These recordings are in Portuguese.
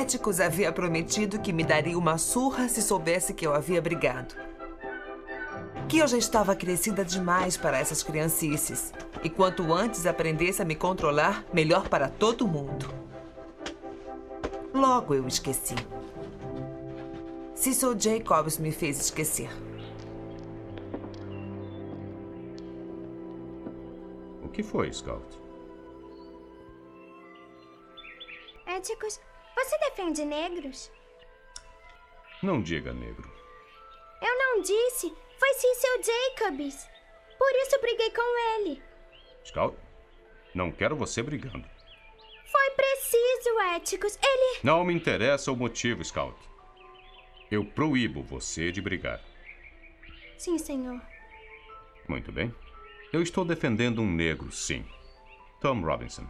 Éticos havia prometido que me daria uma surra se soubesse que eu havia brigado. Que eu já estava crescida demais para essas criancices. E quanto antes aprendesse a me controlar, melhor para todo mundo. Logo eu esqueci. Cecil Jacobs me fez esquecer. O que foi, Scout? Éticos, você defende negros? Não diga negro. Eu não disse. Foi Cecil Jacobs. Por isso briguei com ele. Scout, não quero você brigando. Foi preciso, Éticos. Ele. Não me interessa o motivo, Scout. Eu proíbo você de brigar. Sim, senhor. Muito bem. Eu estou defendendo um negro, sim. Tom Robinson.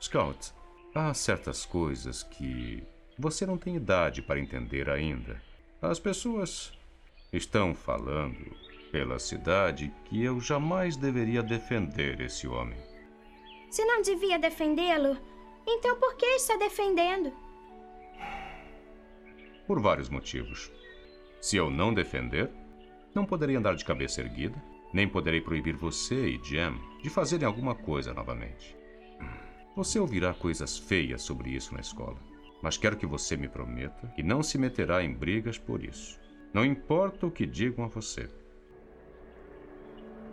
Scout, há certas coisas que você não tem idade para entender ainda. As pessoas estão falando pela cidade que eu jamais deveria defender esse homem. Se não devia defendê-lo, então por que está defendendo? Por vários motivos. Se eu não defender, não poderei andar de cabeça erguida, nem poderei proibir você e Jem de fazerem alguma coisa novamente. Você ouvirá coisas feias sobre isso na escola, mas quero que você me prometa que não se meterá em brigas por isso. Não importa o que digam a você.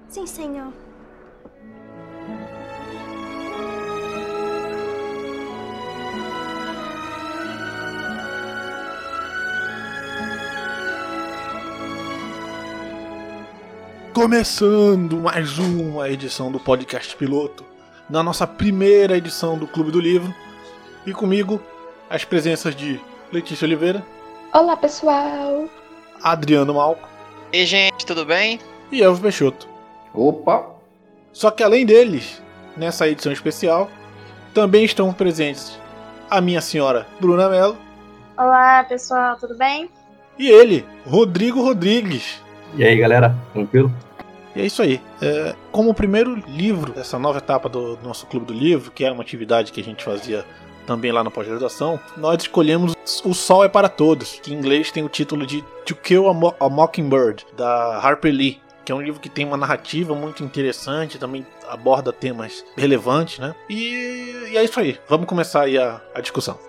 Sim, senhor. Começando mais uma edição do podcast piloto, na nossa primeira edição do Clube do Livro. E comigo, as presenças de Letícia Oliveira, Olá, pessoal. Adriano Malco E gente, tudo bem? e Elvio Peixoto. Opa! Só que além deles, nessa edição especial, também estão presentes a minha senhora Bruna Mello Olá, pessoal, tudo bem? e ele, Rodrigo Rodrigues. E aí, galera? Tranquilo? E é isso aí. É, como o primeiro livro dessa nova etapa do nosso Clube do Livro, que era uma atividade que a gente fazia também lá na pós-graduação, nós escolhemos O Sol é para Todos, que em inglês tem o título de To Kill a, Mo a Mockingbird, da Harper Lee, que é um livro que tem uma narrativa muito interessante, também aborda temas relevantes, né? E, e é isso aí. Vamos começar aí a, a discussão.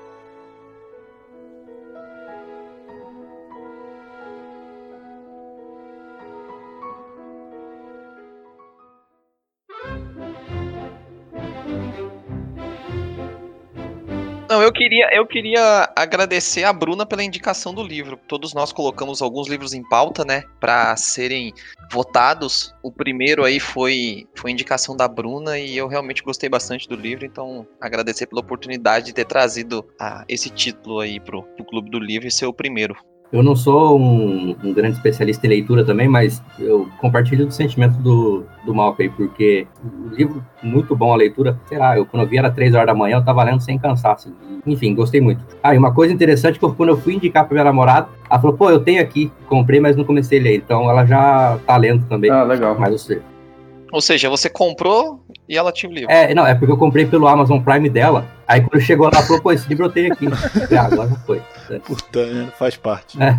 Queria, eu queria agradecer a Bruna pela indicação do livro. Todos nós colocamos alguns livros em pauta, né, para serem votados. O primeiro aí foi foi indicação da Bruna e eu realmente gostei bastante do livro, então agradecer pela oportunidade de ter trazido ah, esse título aí pro, pro Clube do Livro e ser o primeiro. Eu não sou um, um grande especialista em leitura também, mas eu compartilho do sentimento do, do Malco aí, porque o livro, muito bom a leitura, sei lá, eu quando eu vi era três horas da manhã, eu tava lendo sem cansaço. Enfim, gostei muito. Ah, e uma coisa interessante que eu- quando eu fui indicar pra minha namorada, ela falou, pô, eu tenho aqui, comprei, mas não comecei a ler, então ela já tá lendo também. Ah, legal. Mas você. Ou seja, você comprou e ela tinha o livro. É, não, é porque eu comprei pelo Amazon Prime dela. Aí quando chegou lá, ela falou, pô, esse livro eu tenho aqui. Ah, agora já foi. Portanto, faz parte. É.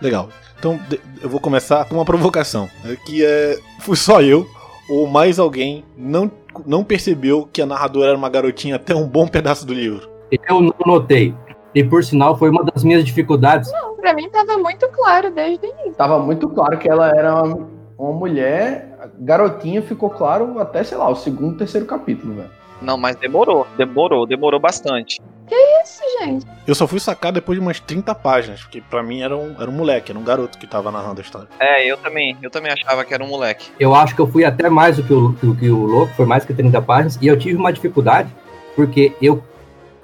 Legal. Então eu vou começar com uma provocação. né, Que é. Fui só eu, ou mais alguém, não, não percebeu que a narradora era uma garotinha até um bom pedaço do livro. Eu não notei. E por sinal, foi uma das minhas dificuldades. Não, pra mim tava muito claro desde o início. Tava muito claro que ela era uma, uma mulher. Garotinha ficou claro até, sei lá, o segundo, terceiro capítulo, velho. Não, mas demorou, demorou, demorou bastante. Isso, gente. Eu só fui sacar depois de umas 30 páginas, porque pra mim era um, era um moleque, era um garoto que tava narrando a história. É, eu também, eu também achava que era um moleque. Eu acho que eu fui até mais do que o, do que o louco, foi mais que 30 páginas, e eu tive uma dificuldade, porque eu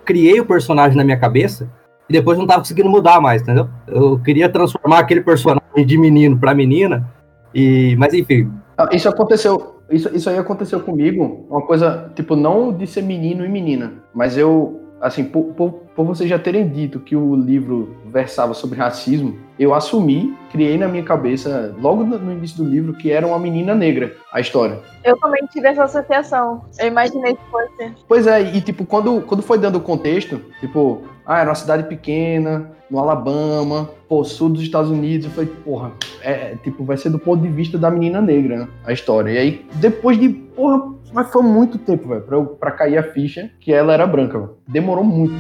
criei o personagem na minha cabeça e depois não tava conseguindo mudar mais, entendeu? Eu queria transformar aquele personagem de menino pra menina, e mas enfim, Ah, Isso aconteceu. Isso, isso aí aconteceu comigo. Uma coisa, tipo, não de ser menino e menina. Mas eu, assim, por, por, por vocês já terem dito que o livro versava sobre racismo, eu assumi, criei na minha cabeça, logo no no início do livro, que era uma menina negra a história. Eu também tive essa associação. Eu imaginei que fosse. Pois é, e tipo, quando, quando foi dando o contexto, tipo, ah, era uma cidade pequena, no Alabama, pô, sul dos Estados Unidos. Eu falei, porra, é, é, tipo, vai ser do ponto de vista da menina negra, né, a história. E aí, depois de, porra, mas foi muito tempo, velho, pra, eu- pra cair a ficha que ela era branca, velho. Demorou muito.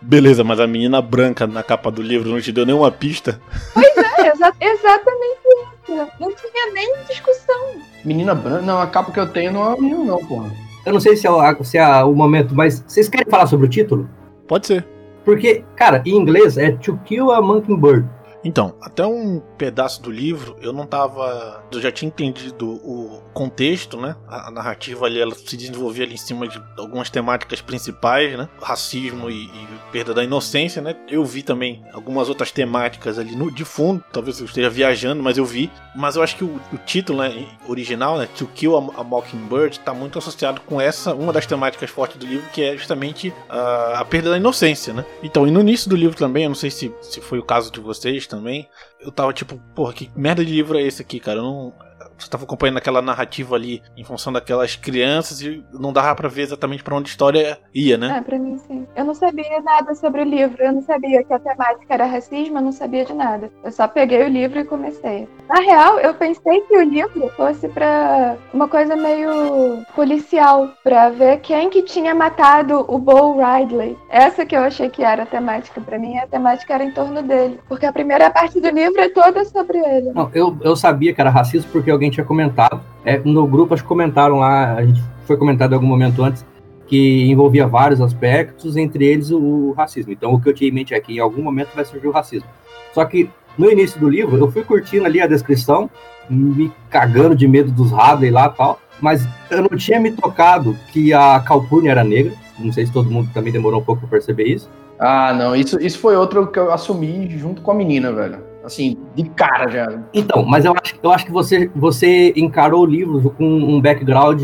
Beleza, mas a menina branca na capa do livro não te deu nenhuma pista. É, exa- exatamente isso. Não tinha nem discussão. Menina branca, não, a capa que eu tenho não é a menina, não, porra. Eu não sei se é, o- se é o momento, mas vocês querem falar sobre o título? Pode ser. Porque, cara, em inglês é To Kill a Mockingbird. Então, até um pedaço do livro eu não tava. Eu já tinha entendido o contexto, né? A, a narrativa ali ela se desenvolvia ali em cima de algumas temáticas principais, né? Racismo e, e perda da inocência, né? Eu vi também algumas outras temáticas ali no, de fundo. Talvez eu esteja viajando, mas eu vi. Mas eu acho que o, o título né, original, né? To Kill a, a Mockingbird, tá muito associado com essa, uma das temáticas fortes do livro, que é justamente a, a perda da inocência, né? Então, e no início do livro também, eu não sei se, se foi o caso de vocês também, eu tava tipo, porra, que merda de livro é esse aqui, cara? Eu não. Você tava acompanhando aquela narrativa ali em função daquelas crianças e não dava pra ver exatamente pra onde a história ia, né? É, pra mim sim. Eu não sabia nada sobre o livro. Eu não sabia que a temática era racismo, eu não sabia de nada. Eu só peguei o livro e comecei. Na real, eu pensei que o livro fosse pra uma coisa meio policial, pra ver quem que tinha matado o Bo Ridley. Essa que eu achei que era a temática. Pra mim, a temática era em torno dele. Porque a primeira parte do livro é toda sobre ele. Não, eu, eu sabia que era racismo porque alguém tinha comentado. É, no grupo, acho que comentaram lá, a gente foi comentado em algum momento antes, que envolvia vários aspectos, entre eles o, o racismo. Então, o que eu tinha em mente é que em algum momento vai surgir o racismo. Só que no início do livro, eu fui curtindo ali a descrição, me cagando de medo dos Hadley lá e tal, mas eu não tinha me tocado que a Calpurnia era negra. Não sei se todo mundo também demorou um pouco pra perceber isso. Ah, não, isso, isso foi outro que eu assumi junto com a menina, velho. Assim, de cara já. Então, mas eu acho, eu acho que você, você encarou o livro com um background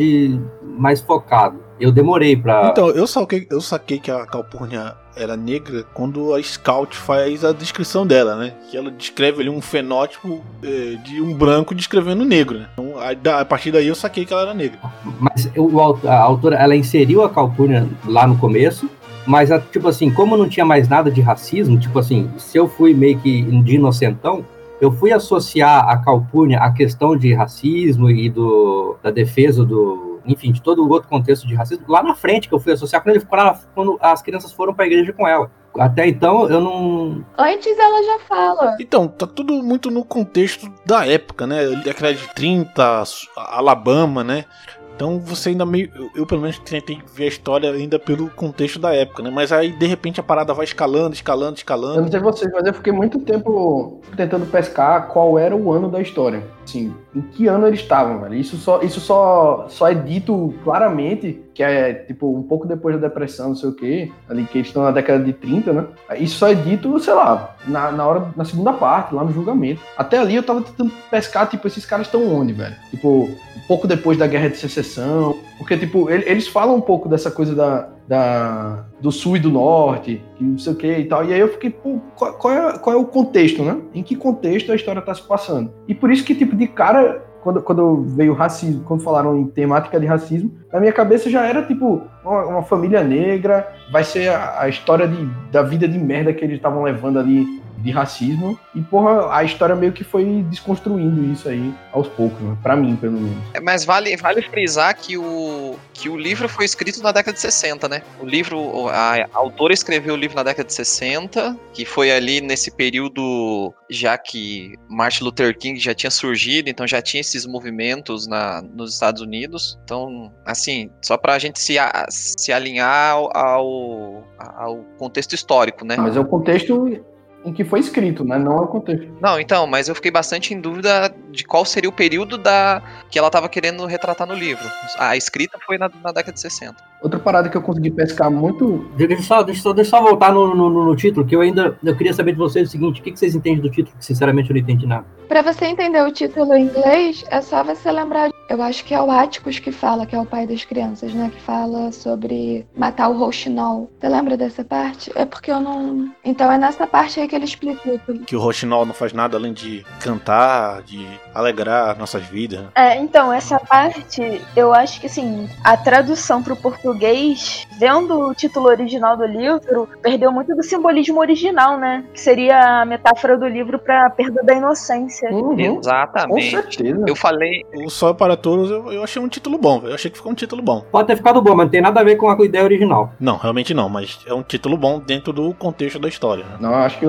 mais focado. Eu demorei pra. Então, eu saquei, eu saquei que a Calpurnia era negra quando a Scout faz a descrição dela, né? Que ela descreve ali um fenótipo eh, de um branco descrevendo um negro, né? Então, a, a partir daí eu saquei que ela era negra. Mas o au- a autora, ela inseriu a Calpurnia lá no começo, mas, a- tipo assim, como não tinha mais nada de racismo, tipo assim, se eu fui meio que de inocentão, eu fui associar a Calpurnia à questão de racismo e do, da defesa do. Enfim, de todo o outro contexto de racismo, lá na frente que eu fui associar quando, ele, quando, ela- quando as crianças foram pra igreja com ela. Até então eu não. Antes ela já fala. Então, tá tudo muito no contexto da época, né? Década de 30, Alabama, né? Então você ainda meio. Eu, eu, pelo menos tentei ver a história ainda pelo contexto da época, né? Mas aí de repente a parada vai escalando, escalando, Eu escalando. não sei vocês, mas eu fiquei muito tempo tentando pescar qual era o ano da história. Assim, em que ano eles estavam, velho. Isso só, isso só, só é dito claramente, que é tipo um pouco depois da depressão, não sei o quê, ali que eles estão na década de 30, né? Isso só é dito, sei lá, na, na hora, na segunda parte, lá no julgamento. Até ali eu tava tentando pescar, tipo, esses caras estão onde, velho? Tipo, pouco depois da Guerra de Secessão. Porque, tipo, ele- eles falam um pouco dessa coisa da, da, do sul e do norte, que não sei o que e tal. E aí eu fiquei, pô, qual, qual é, qual é o contexto, né? Em que contexto a história tá se passando? E por isso que, tipo, de cara, quando, quando veio racismo, quando falaram em temática de racismo, na minha cabeça já era, tipo, uma, uma família negra, vai ser a, a história de, da vida de merda que eles estavam levando ali de racismo. E, porra, a história meio que foi desconstruindo isso aí aos poucos, né? Pra mim, pelo menos. É, Mas vale, vale frisar que o, que o livro foi escrito na década de 60, né? O livro, a, a autora escreveu o livro na década de 60, que foi ali nesse período já que Martin Luther King já tinha surgido, então já tinha esses movimentos na, nos Estados Unidos. Então, assim, só pra gente se, a- se alinhar ao, ao, ao contexto histórico, né? Mas é o contexto em que foi escrito, né? Não é o contexto. Não, então, mas eu fiquei bastante em dúvida de qual seria o período da que ela estava querendo retratar no livro. A escrita foi na, na década de 60. Outra parada que eu consegui pescar muito. Deixa eu só, deixa só, deixa só voltar no, no, no título, que eu ainda eu queria saber de vocês o seguinte: o que, que vocês entendem do título? Que sinceramente eu não entendi nada. Pra você entender o título em inglês, é só você lembrar de Eu acho que é o Atticus que fala, que é o pai das crianças, né? Que fala sobre matar o Rochinol. Você lembra dessa parte? É porque eu não. Então é nessa parte aí que ele explica tudo. Que o Rochinol não faz nada além de cantar, de alegrar nossas vidas. É, então, essa parte, eu acho que assim, a tradução pro português, vendo o título original do livro, perdeu muito do simbolismo original, né? Que seria a metáfora do livro pra perda da inocência. Uhum, com Exatamente. certeza. Eu falei, O Sol para Todos eu, eu achei um título bom. Eu achei que ficou um título bom. Pode ter ficado bom, mas não tem nada a ver com a ideia original. Não, realmente não, mas é um título bom dentro do contexto da história. Né? Não, eu acho que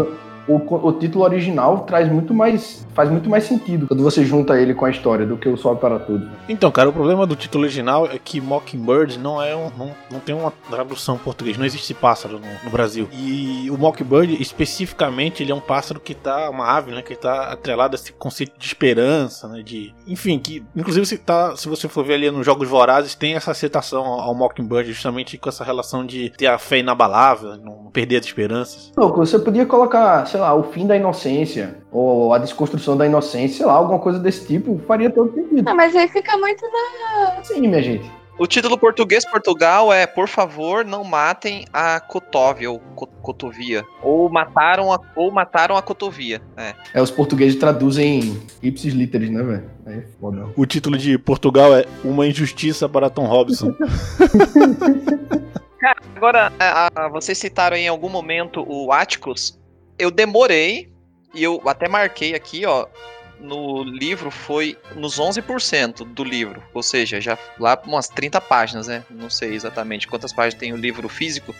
o, o título original traz muito mais. faz muito mais sentido quando você junta ele com a história do que o Sol para Tudo. Então, cara, o problema do título original é que Mockingbird não é um, não, não tem uma tradução em português, não existe pássaro no, no Brasil. E o Mockingbird, especificamente, ele é um pássaro que tá, uma ave, né, que tá atrelado a esse conceito de esperança, né, de, enfim, que inclusive se tá, se você for ver ali nos Jogos Vorazes, tem essa citação ao, ao Mockingbird justamente com essa relação de ter a fé inabalável, não perder as esperanças. Louco, você podia colocar, sei lá, o fim da inocência, ou a desconstrução da inocência, sei lá, alguma coisa desse tipo, faria todo sentido. Ah, mas aí fica muito na. Sim, minha gente. o título português Portugal é Por favor, não matem a Cotóvia ou Co- Cotovia. Ou mataram a, ou mataram a Cotovia. É. É, os portugueses traduzem ipsis literis, né, velho? É foda. O título de Portugal é Uma Injustiça para Tom Robson. Agora, a- a- vocês citaram em algum momento o Atticus. Eu demorei, e eu até marquei aqui, ó. No livro foi nos 11% do livro. Ou seja, já lá umas 30 páginas, né? Não sei exatamente quantas páginas tem o livro físico.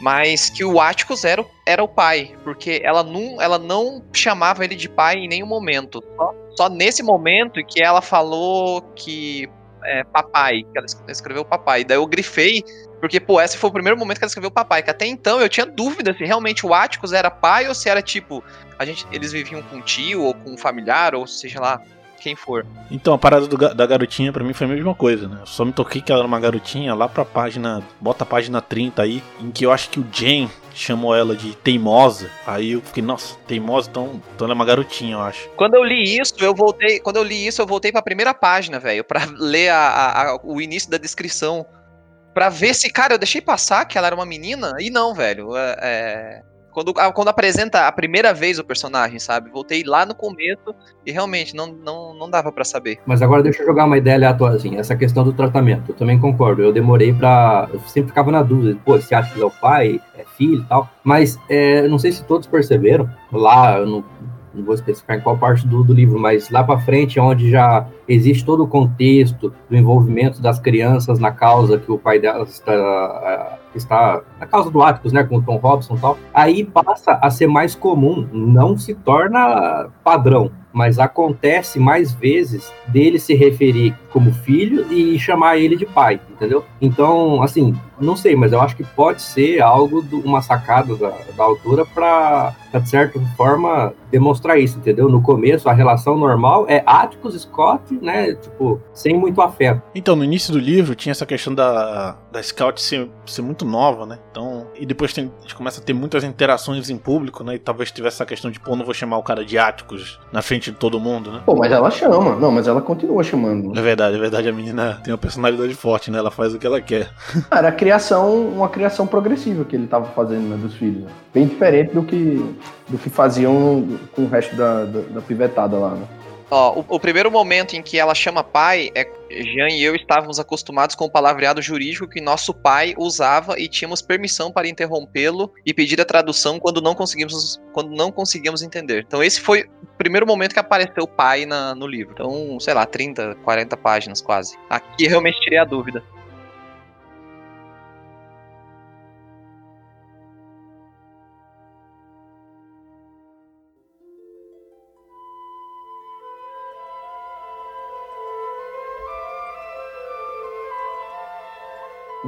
Mas que o Atticus era, era o pai. Porque ela não, ela não chamava ele de pai em nenhum momento. Só, só nesse momento que ela falou que. É, papai, que ela es- escreveu papai. Daí eu grifei porque, pô, esse foi o primeiro momento que ela escreveu papai. Que até então eu tinha dúvida se realmente o Atticus era pai ou se era tipo. A gente, eles viviam com um tio ou com um familiar, ou seja lá, quem for. Então, a parada do da garotinha pra mim foi a mesma coisa, né? Eu só me toquei que ela era uma garotinha lá pra página. Bota a página 30 aí, em que eu acho que o Jen chamou ela de teimosa. Aí eu fiquei, nossa, teimosa, então, então ela é uma garotinha, eu acho. Quando eu li isso, eu voltei. Quando eu li isso, eu voltei pra primeira página, velho, pra ler a- a- a- o início da descrição. Pra ver se, cara, eu deixei passar que ela era uma menina. E não, velho. É, é, quando, a- quando apresenta a primeira vez o personagem, sabe? Voltei lá no começo e realmente não, não, não dava pra saber. Mas agora deixa eu jogar uma ideia aleatória, assim, essa questão do tratamento. Eu também concordo. Eu demorei pra. Eu sempre ficava na dúvida, pô, você acha que é o pai, é filho e tal. Mas é, não sei se todos perceberam, lá, eu não, vou especificar em qual parte do, do livro, mas lá pra frente, onde já existe todo o contexto do envolvimento das crianças na causa que o pai delas está. Ah, está na causa do Atticus, né, com o Tom Robson e tal, aí passa a ser mais comum, não se torna padrão, mas acontece mais vezes dele se referir como filho e chamar ele de pai, entendeu? Então, assim, não sei, mas eu acho que pode ser algo, do, uma sacada da, da autora para, de certa forma, demonstrar isso, entendeu? No começo, a relação normal é Atticus, Scott, né, tipo, sem muito afeto. Então, no início do livro tinha essa questão da, da Scout ser, ser muito nova, né? Então, e depois tem, a gente começa a ter muitas interações em público, né? E talvez tivesse essa questão de, pô, não vou chamar o cara de Áticos na frente de todo mundo, né? Pô, mas ela chama. Não, mas ela continua chamando. É verdade, é verdade, a menina tem uma personalidade forte, né? Ela faz o que ela quer. Era a criação, uma criação progressiva que ele tava fazendo, né, dos filhos. né? Bem diferente do que, do que faziam com o resto da, da, da pivetada lá, né? Ó, o, o primeiro momento em que ela chama pai é Jean e eu estávamos acostumados com o palavreado jurídico que nosso pai usava e tínhamos permissão para interrompê-lo e pedir a tradução quando não conseguimos quando não conseguíamos entender. Então esse foi o primeiro momento que apareceu pai na- no livro. Então, sei lá, 30, 40 páginas quase. Aqui realmente tirei a dúvida.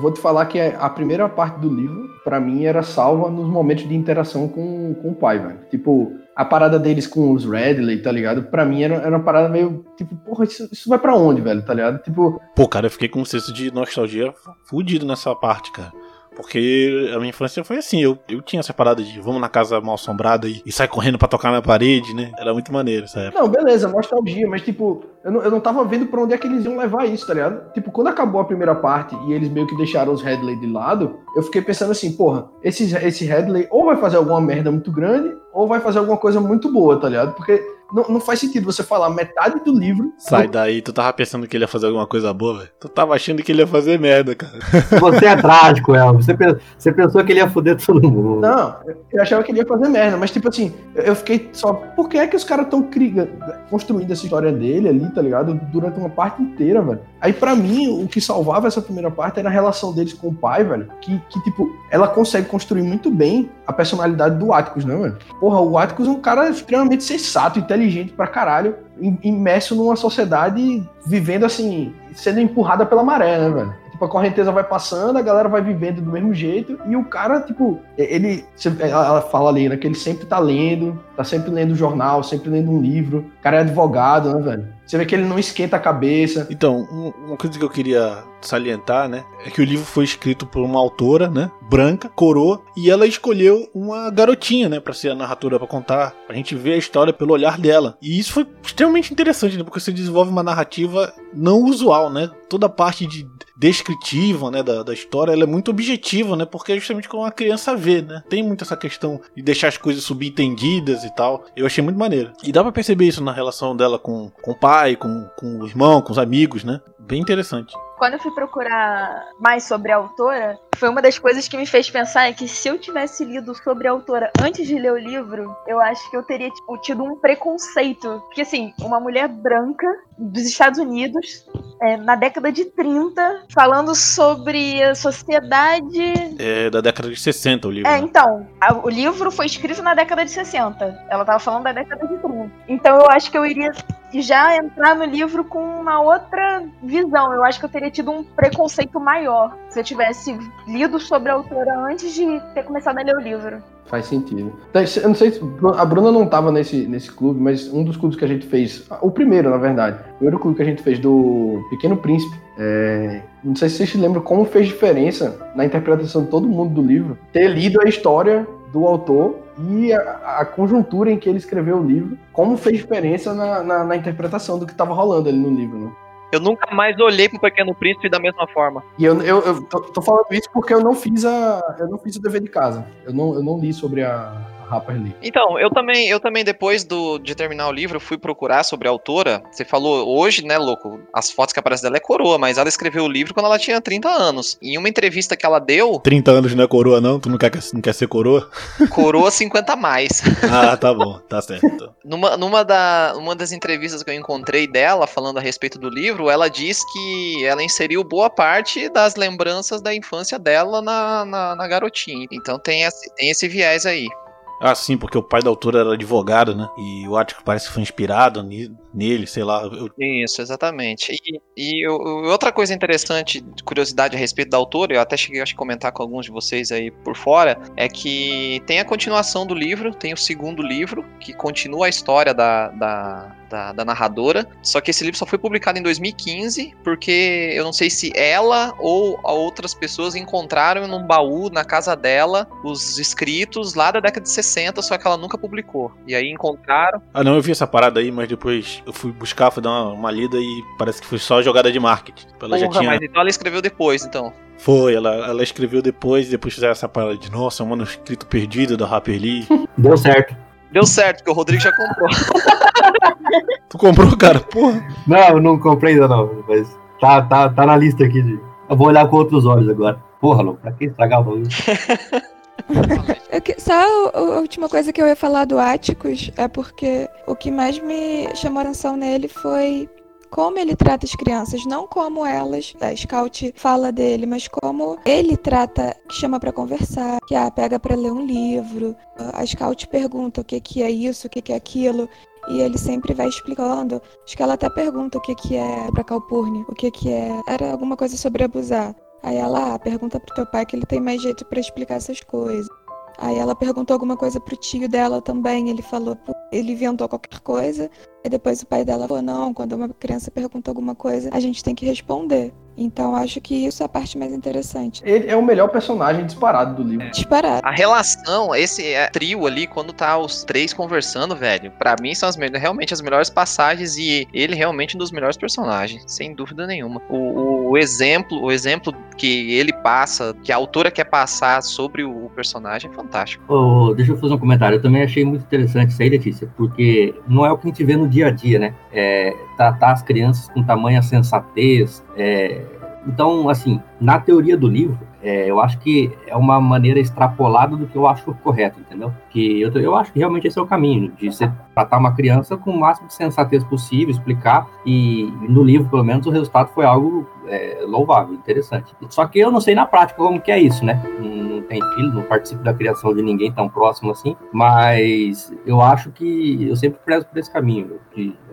Vou te falar que a primeira parte do livro, pra mim, era salva nos momentos de interação com, com o pai, velho. Tipo, a parada deles com os Redley, tá ligado? Pra mim era, era uma parada meio, tipo, porra, isso, isso vai pra onde, velho, tá ligado? Tipo, Pô, cara, eu fiquei com um senso de nostalgia fudido nessa parte, cara. Porque a minha infância foi assim, eu, eu tinha essa parada de vamos na casa mal assombrada e, e sai correndo pra tocar na parede, né? Era muito maneiro essa época. Não, beleza, nostalgia, mas tipo, eu não, eu não tava vendo pra onde é que eles iam levar isso, tá ligado? Tipo, quando acabou a primeira parte e eles meio que deixaram os Headley de lado, eu fiquei pensando assim, porra, esse, esse Headley ou vai fazer alguma merda muito grande, ou vai fazer alguma coisa muito boa, tá ligado? Porque não, não faz sentido você falar metade do livro. Sai daí, tu tava pensando que ele ia fazer alguma coisa boa, velho. Tu tava achando que ele ia fazer merda, cara. Você é trágico, El. Você, você pensou que ele ia foder todo mundo. Não, eu achava que ele ia fazer merda, mas tipo assim, eu- fiquei só. Por que é que os caras tão construindo essa história dele ali, tá ligado? Durante uma parte inteira, velho. Aí pra mim, o que salvava essa primeira parte era a relação deles com o pai, velho. Que, que tipo, ela consegue construir muito bem a personalidade do Atticus, né, velho? Porra, o Atticus é um cara extremamente sensato, inteligente pra caralho, im- imerso numa sociedade vivendo assim, sendo empurrada pela maré, né, velho? Tipo, a correnteza vai passando, a galera vai vivendo do mesmo jeito, e o cara, tipo, ele. Ela fala ali, né, que ele sempre tá lendo, tá sempre lendo jornal, sempre lendo um livro. Cara é advogado, né, velho? Você vê que ele não esquenta a cabeça. Então, um- uma coisa que eu queria salientar, né, é que o livro foi escrito por uma autora, né, branca, coroa, e ela escolheu uma garotinha, né, para ser a narradora para contar. A gente vê a história pelo olhar dela. E isso foi extremamente interessante, né, porque você desenvolve uma narrativa não usual, né? Toda a parte de descritiva, né, da, da história, ela é muito objetiva, né, porque é justamente como a criança vê, né? Tem muito essa questão de deixar as coisas subentendidas e tal. Eu achei muito maneiro. E dá pra perceber isso na relação dela com, com o pai, com, com o irmão, com os amigos, né? Bem interessante. Quando eu fui procurar mais sobre a autora, foi uma das coisas que me fez pensar é que se eu tivesse lido sobre a autora antes de ler o livro, eu acho que eu teria tipo, tido um preconceito. Porque, assim, uma mulher branca dos Estados Unidos, é, na década de 30, falando sobre a sociedade É da década de 60 o livro. é, né? então, a- o livro foi escrito na década de 60. Ela tava falando da década de 30. Então eu acho que eu iria já entrar no livro com uma outra visão. Eu acho que eu teria tido um preconceito maior se eu tivesse lido sobre a autora antes de ter começado a ler o livro. Faz sentido. Então, Eu não sei se a Bruna não tava nesse, nesse clube, mas um dos clubes que a gente fez, o primeiro, na verdade, o primeiro clube que a gente fez do Pequeno Príncipe, é, não sei se vocês se lembram como fez diferença na interpretação de todo mundo do livro, ter lido a história do autor e a, a conjuntura em que ele escreveu o livro, como fez diferença na, na, na interpretação do que estava rolando ali no livro, né? Eu nunca mais olhei pro Pequeno Príncipe da mesma forma. E eu, eu, eu tô, tô falando isso porque eu não fiz a eu não fiz o dever de casa. Eu não, eu não li sobre a, Harper Lee. Então, eu também, eu também depois do, de terminar o livro, fui procurar sobre a autora. Você falou hoje, né, louco? As fotos que aparecem dela é coroa, mas ela escreveu o livro quando ela tinha 30 anos. Em uma entrevista que ela deu, 30 anos não é coroa, não? Tu não quer, não quer ser coroa? coroa 50 a mais. Ah, tá bom, tá certo. Numa, numa, da, uma das entrevistas que eu encontrei dela, falando a respeito do livro, ela diz que ela inseriu boa parte das lembranças da infância dela na, na, na garotinha. Então tem esse, tem esse viés aí. Ah, sim, porque o pai da autora era advogado, né? E o Ático parece que foi inspirado nele, sei lá. Eu- Isso, exatamente. E, e outra coisa interessante, de curiosidade a respeito da autora, eu até cheguei a comentar com alguns de vocês aí por fora, é que tem a continuação do livro, tem o segundo livro, que continua a história da, da, da, da narradora, só que esse livro só foi publicado em 2015, porque eu não sei se ela ou outras pessoas encontraram num baú na casa dela os escritos lá da década de 60, só que ela nunca publicou. E aí encontraram. Ah, não, eu vi essa parada aí, mas depois eu fui buscar, fui dar uma, uma lida e parece que foi só jogada de marketing. Ela já Porra, tinha. mas então ela escreveu depois, então. Foi, ela, ela escreveu depois, depois fizeram essa parada de nossa, é um manuscrito perdido da Harper Lee. Deu certo. Deu certo, porque o Rodrigo já comprou. tu comprou, cara? Porra. Não, eu não comprei ainda não, mas tá, tá, tá na lista aqui de. Eu vou olhar com outros olhos agora. Porra, louco, pra que estragar o bagulho? Que- Só a, a última coisa que eu ia falar do Áticos é porque o que mais me chamou a atenção nele foi como ele trata as crianças, não como elas, a Scout fala dele, mas como ele trata, que chama pra conversar, que ah, pega pra ler um livro, a Scout pergunta o que que é isso, o que que é aquilo, e ele sempre vai explicando. Acho que ela até pergunta o que que é pra Calpurnia, o que que é, era alguma coisa sobre abusar. Aí ela ah, pergunta pro teu pai que ele tem mais jeito pra explicar essas coisas. Aí ela perguntou alguma coisa pro tio dela também. Ele falou, "Pô, ele inventou qualquer coisa. E depois o pai dela falou: não, quando uma criança pergunta alguma coisa, a gente tem que responder. Então acho que isso é a parte mais interessante. Ele é o melhor personagem disparado do livro. Disparado. A relação, esse é, trio ali, quando tá os três conversando, velho, pra mim são as, me- realmente as melhores passagens e ele realmente um dos melhores personagens, sem dúvida nenhuma. O, o- o exemplo, o exemplo que ele passa, que a autora quer passar sobre o, o personagem é fantástico. Ô, deixa eu fazer um comentário. Eu também achei muito interessante isso aí, Letícia, porque não é o que a gente vê no dia a dia, né? É, tratar as crianças com tamanha sensatez. é, Então, assim, na teoria do livro, é, eu acho que é uma maneira extrapolada do que eu acho correto, entendeu? Que eu, eu acho que realmente esse é o caminho, de você tratar uma criança com o máximo de sensatez possível, explicar, e no livro, pelo menos, o resultado foi algo é, louvável, interessante. Só que eu não sei na prática como que é isso, né? Não, tem filho, não participo da criação de ninguém tão próximo assim, mas eu acho que eu sempre prezo por esse caminho.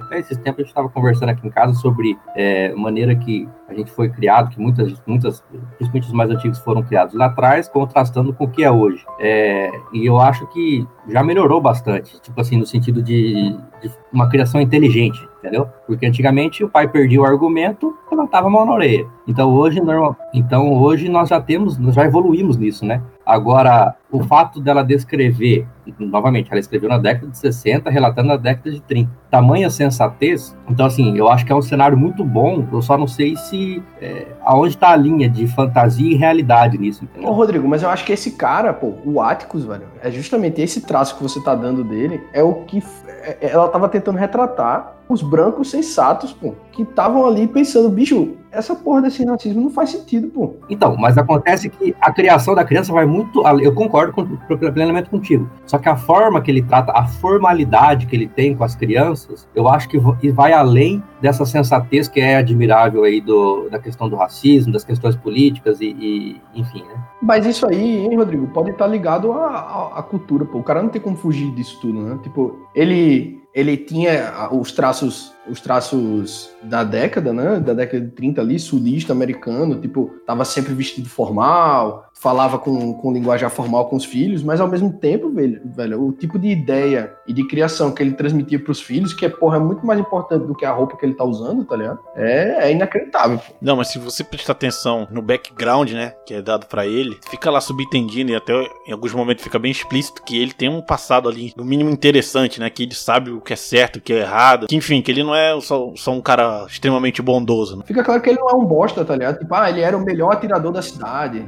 Até esses tempos a gente estava conversando aqui em casa sobre é, maneira que a gente foi criado, que muitas, muitas, principalmente os mais antigos foram criados lá atrás, contrastando com o que é hoje. É, e eu acho que já melhorou bastante, tipo assim, no sentido de, de uma criação inteligente, entendeu? Porque antigamente o pai perdia o argumento, levantava a mão na orelha. Então hoje, normal, então hoje nós já temos, nós já evoluímos nisso, né? Agora, o fato dela descrever, novamente, ela escreveu na década de 60, relatando na década de 30. Tamanha sensatez, então assim, eu acho que é um cenário muito bom, eu só não sei se é, aonde está a linha de fantasia e realidade nisso, entendeu? Ô, Rodrigo, mas eu acho que esse cara, pô, o Atticus, velho, é justamente esse traço que você tá dando dele, é o que é- ela tava tentando retratar os brancos sensatos, pô, que estavam ali pensando, bicho, essa porra desse racismo não faz sentido, pô. Então, mas acontece que a criação da criança vai muito. Eu concordo com, plenamente contigo. Só que a forma que ele trata, a formalidade que ele tem com as crianças, eu acho que va- vai além dessa sensatez que é admirável aí do, da questão do racismo, das questões políticas e, e- enfim, né? Mas isso aí, hein, Rodrigo, pode estar ligado à, à- à cultura, pô. O cara não tem como fugir disso tudo, né? Tipo, ele, ele tinha ah, os traços, os traços da década, né? Da década de 30 ali, sulista, americano, tipo, tava sempre vestido formal, falava com, com linguagem formal com os filhos, mas ao mesmo tempo, velho, velho, o tipo de ideia e de criação que ele transmitia pros filhos, que é, porra, é muito mais importante do que a roupa que ele tá usando, tá ligado? É, é inacreditável, pô. Não, mas se você prestar atenção no background, né, que é dado pra ele, fica lá subentendido e até em alguns momentos fica bem explícito que ele tem um passado ali, no mínimo interessante, né, que ele sabe o que é certo, o que é errado, que enfim, que ele não é só, só um cara extremamente bondoso, né? Fica claro que ele não é um bosta, tá ligado? Tipo, ah, ele era o melhor atirador da cidade.